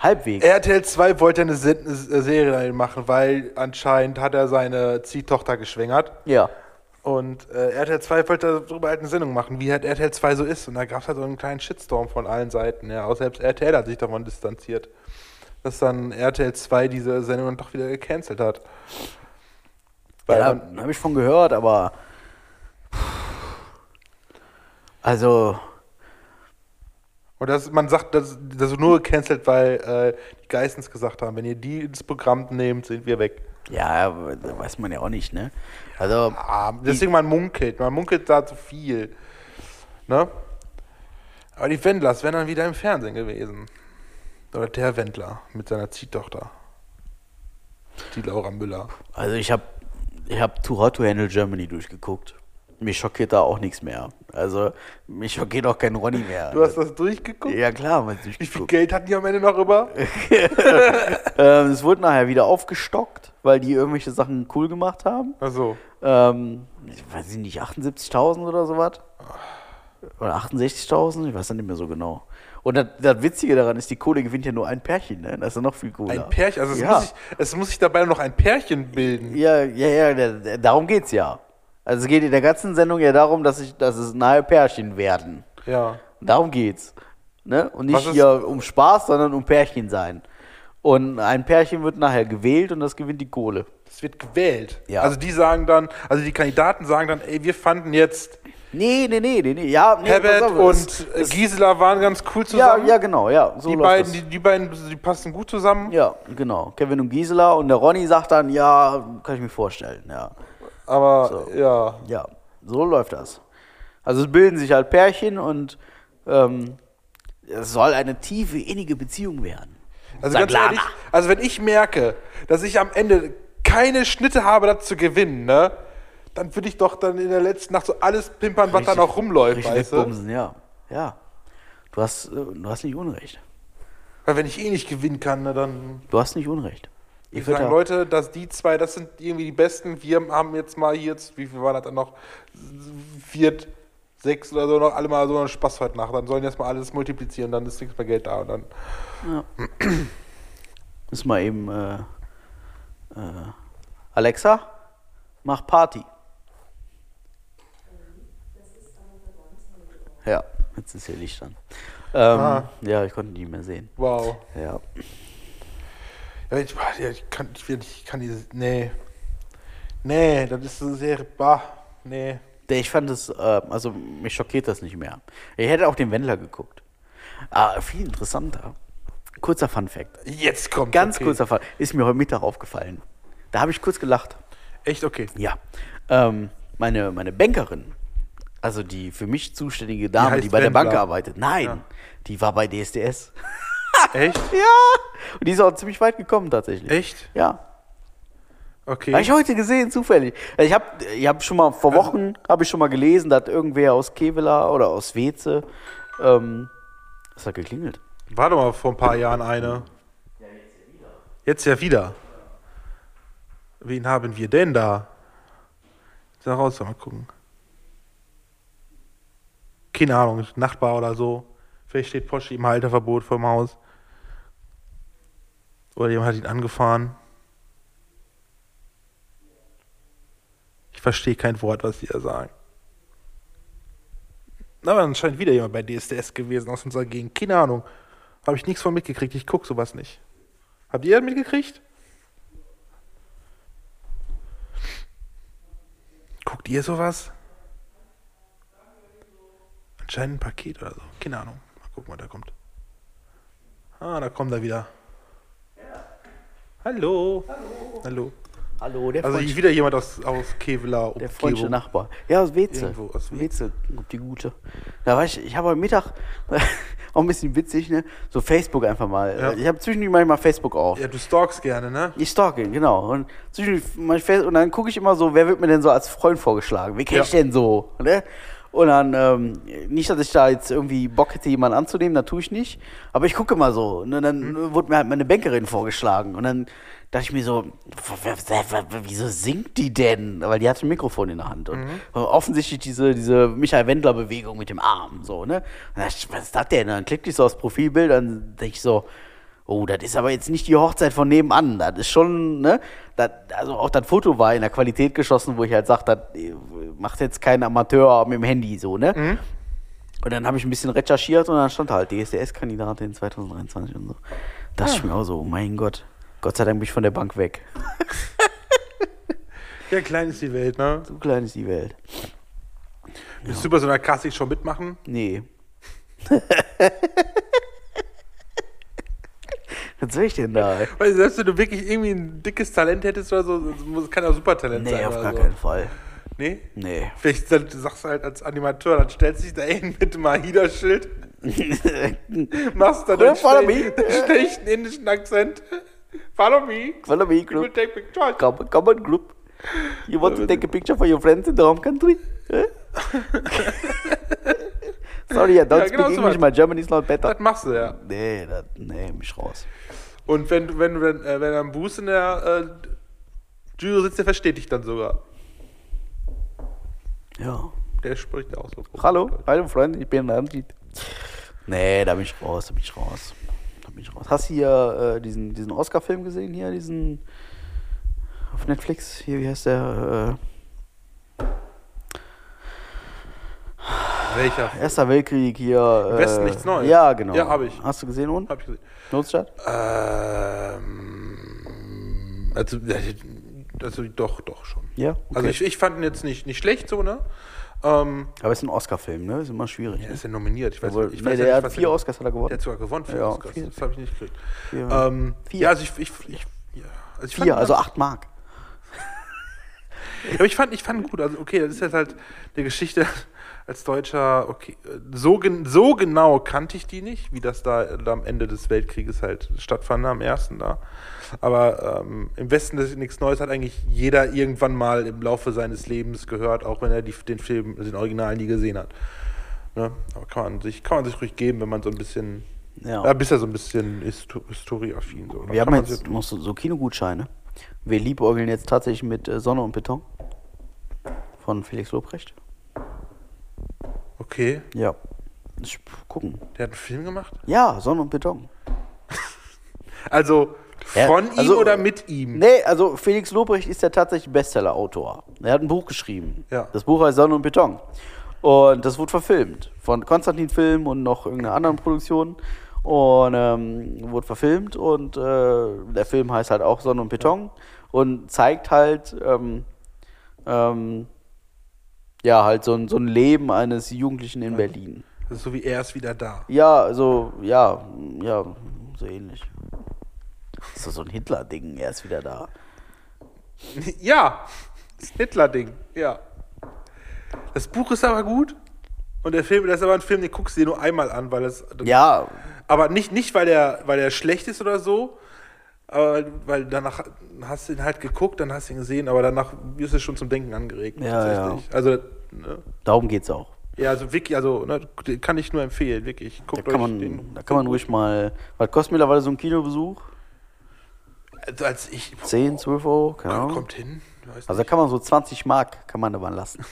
Halbwegs. RTL 2 wollte eine Se- eine Serie machen, weil anscheinend hat er seine Ziehtochter geschwängert. ja. Und äh, RTL 2 wollte darüber halt eine Sendung machen, wie halt RTL 2 so ist. Und da gab es halt so einen kleinen Shitstorm von allen Seiten. Ja, auch selbst RTL hat sich davon distanziert. Dass dann RTL 2 diese Sendung dann doch wieder gecancelt hat. Weil Ja, habe ich von gehört, aber. Also, und das, man sagt, das, das ist nur gecancelt, weil äh, die Geistens gesagt haben, wenn ihr die ins Programm nehmt, sind wir weg. ja, weiß man ja auch nicht, ne? Also, Ah, deswegen man munkelt. Man munkelt da zu viel. Ne? Aber die Wendlers wären dann wieder im Fernsehen gewesen. Oder der Wendler mit seiner Ziehtochter. Die Laura Müller. also ich habe ich hab Too Hot to Handle Germany durchgeguckt. Mich schockiert da auch nichts mehr. Also, mich schockiert auch kein Ronny mehr. Du hast das durchgeguckt? ja, klar, man Wie viel durchgeguckt. Geld hatten die am Ende noch über? Ähm, es wurde nachher wieder aufgestockt, weil die irgendwelche Sachen cool gemacht haben. Achso. Ähm, ich weiß nicht, 78.000 oder sowas. Oder 68.000, ich weiß nicht mehr so genau. Und das, das Witzige daran ist, die Kohle gewinnt ja nur ein Pärchen, ne? Das ist ja noch viel cooler. Ein Pärchen, also es, ja. muss sich, es muss sich dabei noch ein Pärchen bilden. Ja, ja, ja, da- da- darum geht's ja. Also es geht in der ganzen Sendung ja darum, dass, ich, dass es nahe Pärchen werden. Ja. Darum geht's. Ne? Und nicht hier um Spaß, sondern um Pärchen sein. Und ein Pärchen wird nachher gewählt und das gewinnt die Kohle. Es wird gewählt. Ja. Also die sagen dann, also die Kandidaten sagen dann, ey, wir fanden jetzt Nee, nee, nee, nee, nee. Ja, nee, Herbert es- und äh, Gisela waren ganz cool Ja, zusammen. ja, genau, ja. So die beiden, das. die, die beiden, die passen gut zusammen. Ja, genau. Kevin und Gisela und der Ronny sagt dann, ja, kann ich mir vorstellen, ja. Aber ja, Ja, so läuft das. Also es bilden sich halt Pärchen und ähm, es soll eine tiefe, innige Beziehung werden. also ganz ehrlich, also wenn ich merke, dass ich am Ende keine Schnitte habe, das zu gewinnen, ne, dann würde ich doch dann in der letzten Nacht so alles pimpern, was da noch rumläuft, Richtig weißt du? wegbumsen, ja. Ja. Du hast, äh, du hast nicht Unrecht. Weil wenn ich eh nicht gewinnen kann, ne, dann Du hast nicht Unrecht. Ich würd sagen, ja- Leute, dass die zwei, das sind irgendwie die Besten. Wir haben jetzt mal hier, jetzt, wie viel war das dann noch? Viert, sechs oder so noch, alle mal so einen Spaß heute Nacht. Dann sollen jetzt mal alles multiplizieren, dann ist nichts mehr Geld da. Und dann, Müssen wir eben, äh, äh, Alexa, mach Party. Ja, jetzt ist hier Licht an. Ähm, Ah. Ja, ich konnte nicht mehr sehen. wow. Ja. Ja, ich, ich, kann, ich, will- ich kann dieses, nee. Nee, das ist so sehr, bah, nee. Ich fand es, äh, also mich schockiert das nicht mehr. Ich hätte auch den Wendler geguckt. Ah, viel interessanter. Kurzer Fun Fact. Jetzt kommt Ganz okay. kurzer Fun Ist mir heute Mittag aufgefallen. Da habe ich kurz gelacht. Echt okay. Ja. Ähm, meine, meine Bankerin, also die für mich zuständige Dame, die, heißt bei der Bank Wendler. arbeitet, nein, Ja. die war bei DSDS. Echt? Ja. Und die ist auch ziemlich weit gekommen tatsächlich. Echt? Ja. Okay. Habe ich heute gesehen, zufällig. Ich habe ich hab schon mal vor Wochen habe ich schon mal gelesen, dass irgendwer aus Kevela oder aus Weze ähm, was hat geklingelt? War doch mal vor ein paar Jahren eine. Jetzt ja wieder. Wen haben wir denn da? Sag raus, mal gucken. Keine Ahnung, Nachbar oder so. Vielleicht steht Porsche im Halterverbot vor dem Haus. Oder jemand hat ihn angefahren. Ich verstehe kein Wort, was die da sagen. Aber anscheinend wieder jemand bei DSDS gewesen aus unserer Gegend. Keine Ahnung. Habe ich nichts von mitgekriegt. Ich gucke sowas nicht. Habt ihr das mitgekriegt? Guckt ihr sowas? Anscheinend ein Paket oder so. Keine Ahnung. Mal gucken, was da kommt. Ah, da kommt er wieder. Hallo. Hallo. Hallo. Hallo, der Also Freund- wieder jemand aus, aus Kevela. Der freundliche Umgebung. Nachbar. Ja, aus Weze. Irgendwo aus Weze, kommt die gute. Da war ich, ich habe heute Mittag, auch ein bisschen witzig, ne? So Facebook einfach mal. Ja. Ich habe zwischendurch manchmal Facebook auf. Ja, du stalkst gerne, ne? Ich stalke, ihn, genau. Und, zwischendurch ich Face- und dann gucke ich immer so, wer wird mir denn so als Freund vorgeschlagen? Wen kenne ich Ja. denn so? Ne? Und dann, ähm, nicht, dass ich da jetzt irgendwie Bock hätte, jemanden anzunehmen, das tue ich nicht. Aber ich gucke mal so. Und dann Mhm. wurde mir halt meine Bankerin vorgeschlagen. Und dann dachte ich mir so, wieso singt die denn? Weil die hatte ein Mikrofon in der Hand. Und Mhm. offensichtlich diese, diese Michael Wendler-Bewegung mit dem Arm. So, ne? Und dann dachte ich, was ist das denn? Und dann klickte ich so aufs Profilbild, dann denke ich so, Oh, das ist aber jetzt nicht die Hochzeit von nebenan. Das ist schon, ne? Das, also auch das Foto war in der Qualität geschossen, wo ich halt sage, das äh, macht jetzt kein Amateur mit dem Handy so, ne? Mhm. Und dann habe ich ein bisschen recherchiert und dann stand halt DSDS-Kandidatin 2023 und so. Da dachte ich mir auch so, oh mein Gott, Gott sei Dank bin ich von der Bank weg. Ja, klein ist die Welt, ne? So klein ist die Welt. Willst du bei so einer Klassik schon mitmachen? Nee. Was soll ich denn da? ey? Weil selbst wenn du wirklich irgendwie ein dickes Talent hättest oder so, das muss- kann ja Supertalent Nee, sein. auf oder gar so. keinen Fall. Nee? Nee. Vielleicht sagst du halt als Animateur, dann stellst du dich da hin mit dem Mahida-Schild, machst dann den, schlechten indischen Akzent. Follow me. Follow me, group. take pictures. Come, come on, group. You want to take a picture for your friends in the home country? Sorry, I don't Ja, speak genau so English. My German is not better. Das machst du ja. Nee, das, nee, mich raus. Und wenn, du- wenn dann, äh, wenn am Buß in der äh, Jury sitzt, der versteht dich dann sogar. Ja. Der spricht auch so. Hallo, hallo Freund, ich bin Andy. Nee, da bin ich raus, da bin ich raus. Da bin ich raus. Hast du hier äh, diesen, diesen Oscar-Film gesehen hier, diesen auf Netflix? Hier, wie heißt der? Welcher? Erster Weltkrieg hier. Äh, Westen nichts Neues. Ja, genau. Ja, hab ich. Hast du gesehen und? Hab ich gesehen. Notstadt? Ähm, also, also doch, doch schon. Ja. Okay. Also ich, ich fand ihn jetzt nicht, nicht schlecht so, ne? Ähm, Aber es ist ein Oscar-Film, ne? Ist immer schwierig. er ne? ist ja nominiert. Ich weiß, Obwohl- ich nee, weiß ja der nicht, hat was vier er- Oscars hat er gewonnen. Der hat sogar gewonnen, vier Ja, Oscars. vier. Das habe ich nicht gekriegt. Vier. Ähm, Vier. Ja, also ich, ich, ich, ja, also ich Vier, also acht Mark. Aber ich fand, ich fand ihn gut. Also, okay, das ist jetzt halt eine Geschichte als Deutscher. Okay, so, gen so genau kannte ich die nicht, wie das da, am Ende des Weltkrieges halt stattfand, am ersten da. Aber ähm, im Westen ist nichts Neues, hat eigentlich jeder irgendwann mal im Laufe seines Lebens gehört, auch wenn er die, den Film, den Original nie gesehen hat. Ne? Aber kann man, sich, kann man sich ruhig geben, wenn man so ein bisschen. Ja. Ja, bist ja so ein bisschen histo historieaffin. So. Wir haben jetzt noch so, so Kinogutscheine. Wir liebäugeln jetzt tatsächlich mit äh, Sonne und Beton. Von Felix Lobrecht. Okay, Ja. Ich, gucken. der hat einen Film gemacht? Ja, Sonne und Beton. Also Ja, von also- ihm oder mit ihm? Nee, also Felix Lobrecht ist ja tatsächlich Bestseller-Autor. Er hat ein Buch geschrieben. Ja. Das Buch heißt Sonne und Beton. Und das wurde verfilmt. Von Konstantin Film und noch irgendeiner anderen Produktion. Und ähm, wurde verfilmt und äh, der Film heißt halt auch Sonne und Beton und zeigt halt ähm, ähm, ja halt so ein, so ein Leben eines Jugendlichen in Berlin. Ist so wie er ist wieder da. Ja, also ja, ja, so ähnlich. Das ist so ein Hitler-Ding, er ist wieder da. Ja, das Hitler-Ding, ja. Das Buch ist aber gut. Und der Film, das ist aber ein Film, den guckst du dir nur einmal an, weil es. Ja, Aber nicht, nicht weil der, weil der schlecht ist oder so, aber weil danach hast du ihn halt geguckt, dann hast du ihn gesehen, aber danach wirst du schon zum Denken angeregt. Ja, tatsächlich. Also, ne? darum geht's auch. ja, also wirklich, also, ne, kann ich nur empfehlen, wirklich. Da Guckt kann euch man, den. da kann man ruhig mal. Was kostet mittlerweile so ein Kinobesuch? Also als ich. 10, 12 Euro? Keine Kommt, Ahnung. kommt hin. Also da kann man so 20 Mark kann man da mal lassen.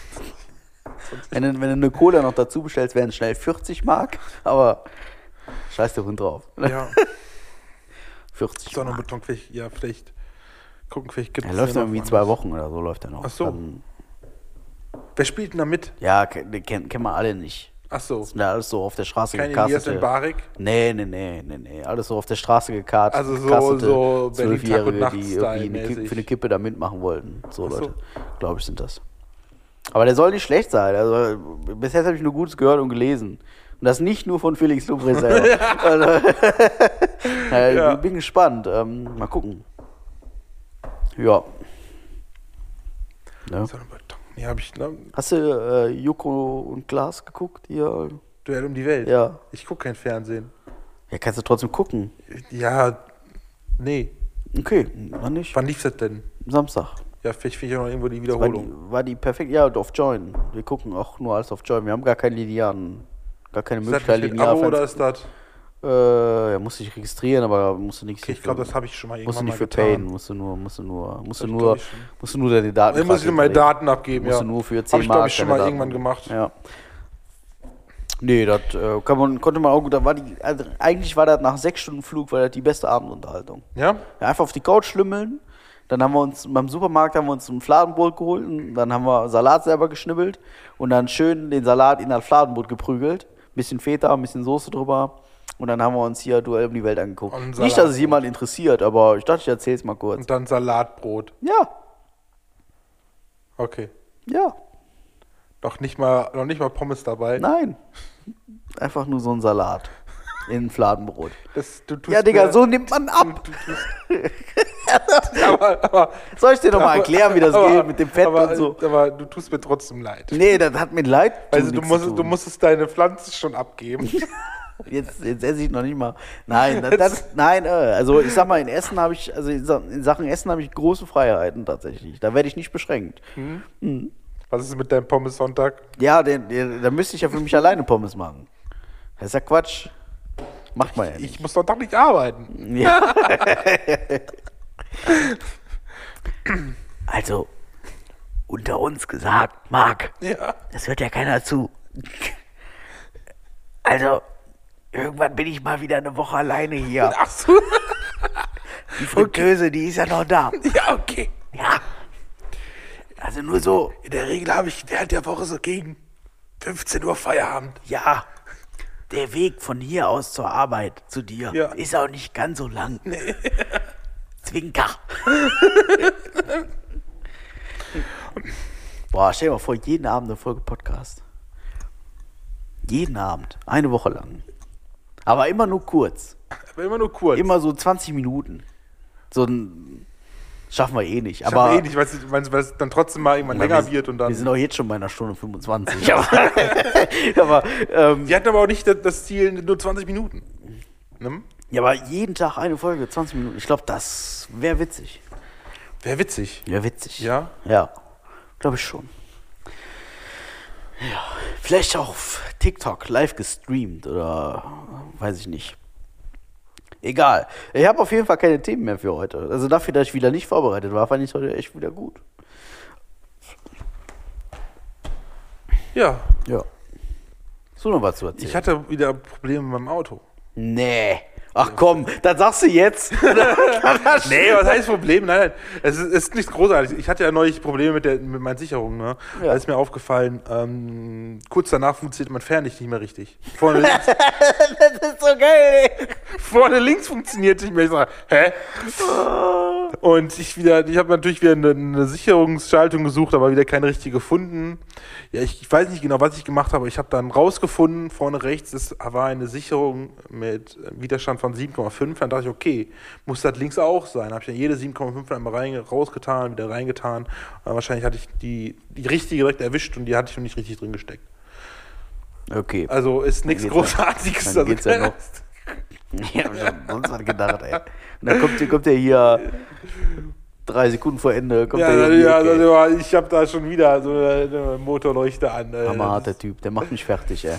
wenn, du, wenn du eine Cola noch dazu bestellst, wären es schnell 40 Mark, aber scheiß der Hund drauf. ja, 40 Sonne und Mark. Beton, vielleicht, ja, vielleicht gucken, vielleicht gibt Er es läuft den noch irgendwie zwei. Wochen oder so, läuft er noch. Ach so. Dann, Wer spielt denn da mit? ja, ke- den kennen, kennen wir alle nicht. Ach so. Sind ja alles so auf der Straße Kein Elias gecastete. Mbarek? Nee, nee, nee, nee, nee. Alles so auf der Straße gekartet. Also so- so Zwölfjährige, die irgendwie eine. Kippe, für eine Kippe da mitmachen wollten. So so. Leute, glaube ich, sind das. Aber der soll nicht schlecht sein. Also bis jetzt habe ich nur Gutes gehört und gelesen. Und das nicht nur von Felix Lubres selber. also, ja, Ja. Bin gespannt. Ähm, mal gucken. Ja. Ne? Ja, hab ich, ne? Hast du äh, Joko und Glas geguckt? Hier? Duell um die Welt. Ja. Ich gucke kein Fernsehen. Ja, kannst du trotzdem gucken. Ja, nee. Okay, wann nicht? Wann lief das denn? Samstag. Ja, vielleicht finde ich auch noch irgendwo die War die, Wiederholung. war die perfekt? Ja, und auf Join. Wir gucken auch nur alles auf Join. Wir haben gar keinen linearen, gar keine Ist das Möglichkeit, nicht mit linear Abo oder ist das? Äh, ja, musst dich registrieren, aber musst du nichts. Okay, ich glaube, das habe ich schon mal musst du irgendwann nicht mal für payen, musst du nur, musst du nur, musst du nur, musst du nur deine Daten. Dann muss ich nur meine. Daten abgeben, Musst ja. du nur für 10 Hab Mark ich, schon mal Daten irgendwann gemacht. Ja. Nee, das äh, kann man, konnte man auch gut. Da war die, also eigentlich war das nach sechs Stunden Flug war das die beste Abendunterhaltung. Ja? Ja, einfach auf die Couch schlümmeln. Dann haben wir uns beim Supermarkt haben wir uns ein Fladenbrot geholt und dann haben wir Salat selber geschnibbelt und dann schön den Salat in das Fladenbrot geprügelt. Bisschen Feta, ein bisschen Soße drüber. Und dann haben wir uns hier Duell um die Welt angeguckt. Nicht, dass es jemand interessiert, aber ich dachte, ich erzähl's mal kurz. Und dann Salatbrot. Ja, Okay. ja, Noch nicht mal, noch nicht mal Pommes dabei. nein. Einfach nur so ein Salat in Fladenbrot. Das, du tust Ja, Digga, so nimmt man ab. aber, aber, Soll ich dir noch mal erklären, wie das aber, geht mit dem Fett aber, und so? Aber du tust mir trotzdem leid. Nee, das hat mir leid. Also du musst, du musstest deine Pflanze schon abgeben. Jetzt, jetzt esse ich noch nicht mal. Nein, das, das, nein, äh, also ich sag mal, in Essen habe ich, also in Sa- in Sachen Essen habe ich große Freiheiten tatsächlich. Da werde ich nicht beschränkt. Was ist mit deinem Pommes-Sonntag? Ja, den, den, da müsste ich ja für mich alleine Pommes machen. Das ist ja Quatsch. Macht man ja nicht. Ich muss Sonntag nicht arbeiten. Ja. also, unter uns gesagt, Marc, Ja. das hört ja keiner zu. Also, irgendwann bin ich mal wieder eine Woche alleine hier. Ach so. Die Fritteuse, die ist ja noch da. Ja, okay. Ja. Also nur so, In der Regel habe ich während der Woche so gegen 15 Uhr Feierabend. ja. Der Weg von hier aus zur Arbeit zu dir Ja. ist auch nicht ganz so lang. Zwinker. Boah, stell dir mal vor, jeden Abend eine Folge Podcast. Jeden Abend. Eine Woche lang. Aber immer nur kurz. Aber immer nur kurz. Immer so 20 Minuten. So ein. Schaffen wir eh nicht. Aber Aber eh nicht, weil es, dann trotzdem mal irgendwann länger wir, wird und dann. Wir sind auch jetzt schon bei einer Stunde 25. aber aber, ähm, Wir hatten aber auch nicht das- das Ziel nur 20 Minuten. Ne? ja, aber jeden Tag eine Folge, 20 Minuten. Ich glaube, das wäre witzig. Wäre witzig. Wäre witzig. Ja? Ja, glaube ich schon. Ja, vielleicht auch auf TikTok live gestreamt oder weiß ich nicht. Egal. Ich habe auf jeden Fall keine Themen mehr für heute. Also dafür, dass ich wieder nicht vorbereitet war, fand ich heute echt wieder gut. Ja. Ja. So noch was zu erzählen. Ich hatte wieder Probleme mit meinem Auto. Nee. Ach komm, das sagst du jetzt. Nee, was heißt Problem? Nein, nein. Es ist, ist nichts großartig. Ich hatte ja neulich Probleme mit, der, mit meinen Sicherungen. Ne? Ja. Da ist mir aufgefallen, ähm, kurz danach funktioniert mein Fernlicht nicht mehr richtig. Vorne links, das ist so geil, vorne links funktioniert nicht mehr. Ich sag, hä? Und ich wieder, ich habe natürlich wieder eine, eine Sicherungsschaltung gesucht, aber wieder keine richtige gefunden. Ja, ich, ich weiß nicht genau, was ich gemacht habe. Ich habe dann rausgefunden, vorne rechts ist, war eine Sicherung mit Widerstand von 7,5. Dann dachte ich, okay, muss das links auch sein. Habe ich dann jede 7,5 einmal rein, rausgetan, wieder reingetan. Äh, wahrscheinlich hatte ich die, die richtige direkt erwischt und die hatte ich noch nicht richtig drin gesteckt. Okay. Also ist nichts Großartiges. dann Also, geht's ja noch. Ich hab schon sonst was gedacht, ey. Und dann kommt, kommt der hier drei Sekunden vor Ende. Kommt Ja, der ja, hier ja, das war- ich habe da schon wieder so eine, eine Motorleuchte an. äh, Hammerharter Typ, der macht mich fertig, ey.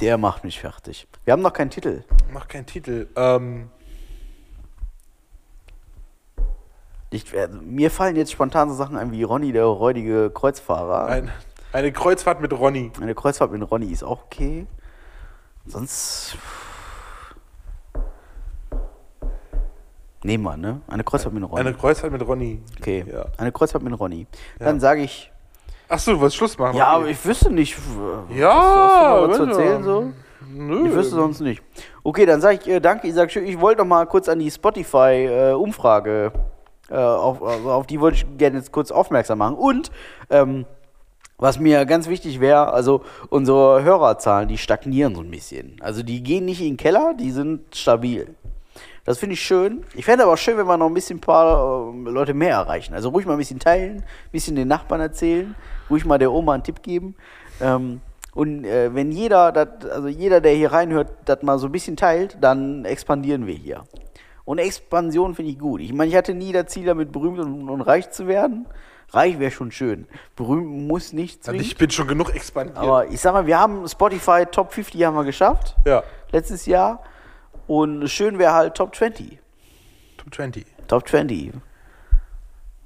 Der macht mich fertig. Wir haben noch keinen Titel. Mach keinen Titel. Ähm, Ich, äh, mir fallen jetzt spontan so Sachen ein wie Ronny, der räudige Kreuzfahrer. ein, eine Kreuzfahrt mit Ronny. Eine Kreuzfahrt mit Ronny ist auch okay. Sonst. Nehmen wir, ne? Eine Kreuzfahrt mit Ronny. Eine Kreuzfahrt mit Ronny. okay. Ja. Eine Kreuzfahrt mit Ronny. Dann sage ich. Achso, du wolltest Schluss machen. Ja, okay. aber ich wüsste nicht. Ja, hast du noch was zu erzählen so? Nö. Ich wüsste sonst nicht. Okay, dann sage ich äh, danke. Ich sage schön, ich wollte noch mal kurz an die Spotify-Umfrage, äh, auf, also auf die wollte ich gerne jetzt kurz aufmerksam machen. Und ähm, was mir ganz wichtig wäre, also unsere Hörerzahlen, die stagnieren so ein bisschen. Also die gehen nicht in den Keller, die sind stabil. Das finde ich schön. Ich fände aber schön, wenn wir noch ein bisschen ein paar äh, Leute mehr erreichen. Also ruhig mal ein bisschen teilen, ein bisschen den Nachbarn erzählen, ruhig mal der Oma einen Tipp geben. Ähm, und äh, wenn jeder, dat, also jeder, der hier reinhört, das mal so ein bisschen teilt, dann expandieren wir hier. Und Expansion finde ich gut. Ich meine, ich hatte nie das Ziel, damit berühmt und, und reich zu werden. Reich wäre schon schön. Berühmt muss nicht Also zwingend. ich bin schon genug expandiert. Aber ich sag mal, wir haben Spotify Top 50 haben wir geschafft ja, letztes Jahr. Und schön wäre halt Top 20. Top 20. Top 20.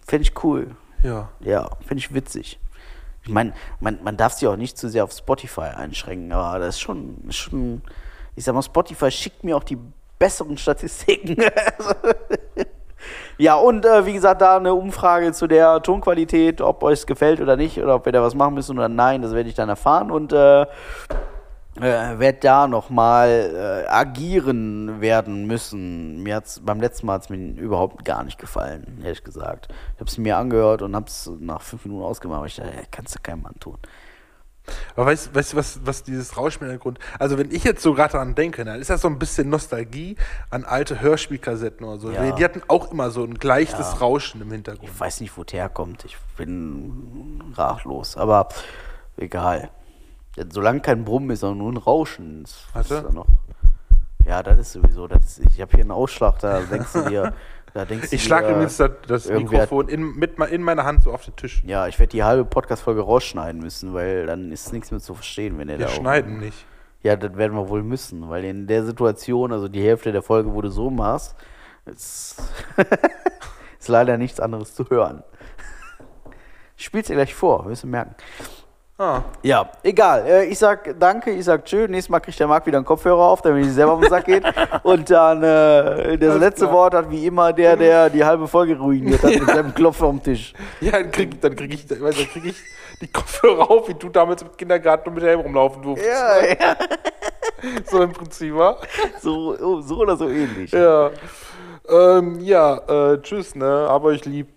Fände ich cool. Ja. Ja, finde ich witzig. Ich meine, man, man darf sich auch nicht zu sehr auf Spotify einschränken, aber das ist schon, schon ich sag mal, Spotify schickt mir auch die besseren Statistiken. ja, und äh, wie gesagt, da eine Umfrage zu der Tonqualität, ob euch es gefällt oder nicht, oder ob wir da was machen müssen oder nein, das werde ich dann erfahren. Und äh, äh, werde da nochmal äh, agieren werden müssen. Mir hat's, beim letzten Mal hat es mir überhaupt gar nicht gefallen, ehrlich gesagt. Ich habe es mir angehört und habe es nach fünf Minuten ausgemacht. Aber ich dachte, kannst du keinem Mann tun. Aber weißt, weißt du, was, was dieses Rauschen im Hintergrund. Also, wenn ich jetzt so gerade daran denke, dann ist das so ein bisschen Nostalgie an alte Hörspielkassetten oder so. Ja. Die hatten auch immer so ein gleiches Ja. Rauschen im Hintergrund. Ich weiß nicht, wo der herkommt. Ich bin ratlos. Aber egal. Ja, Solange kein Brummen ist, sondern nur ein Rauschen. Ist, Warte. ist da noch. Ja, das ist sowieso. Das ist, ich habe hier einen Ausschlag, da denkst du dir. Da denkst Ich schlage übrigens das, das Mikrofon in, mit, in meiner Hand so auf den Tisch. Ja, ich werde die halbe Podcast-Folge rausschneiden müssen, weil dann ist nichts mehr zu verstehen, wenn er Wir da auch- schneiden nicht. Ja, das werden wir wohl müssen, weil in der Situation, also die Hälfte der Folge, wo du so machst, ist, ist leider nichts anderes zu hören. Ich spiel's dir gleich vor, wirst du merken. Ah. Ja, egal. Äh, Ich sag danke, ich sag tschö. Nächstes Mal kriegt der Marc wieder einen Kopfhörer auf, damit ich selber auf den Sack geht. Und dann äh, das letzte klar. Wort hat wie immer der, der die halbe Folge ruiniert hat mit seinem Klopfer am Tisch. Ja, dann krieg, dann krieg ich, dann krieg ich die Kopfhörer auf, wie du damals im Kindergarten und mit Helm rumlaufen durftest. Ja, ja. So im Prinzip, wa? So, oh, so oder so ähnlich. Ja. Ähm, ja, äh, tschüss, ne? Aber ich lieb.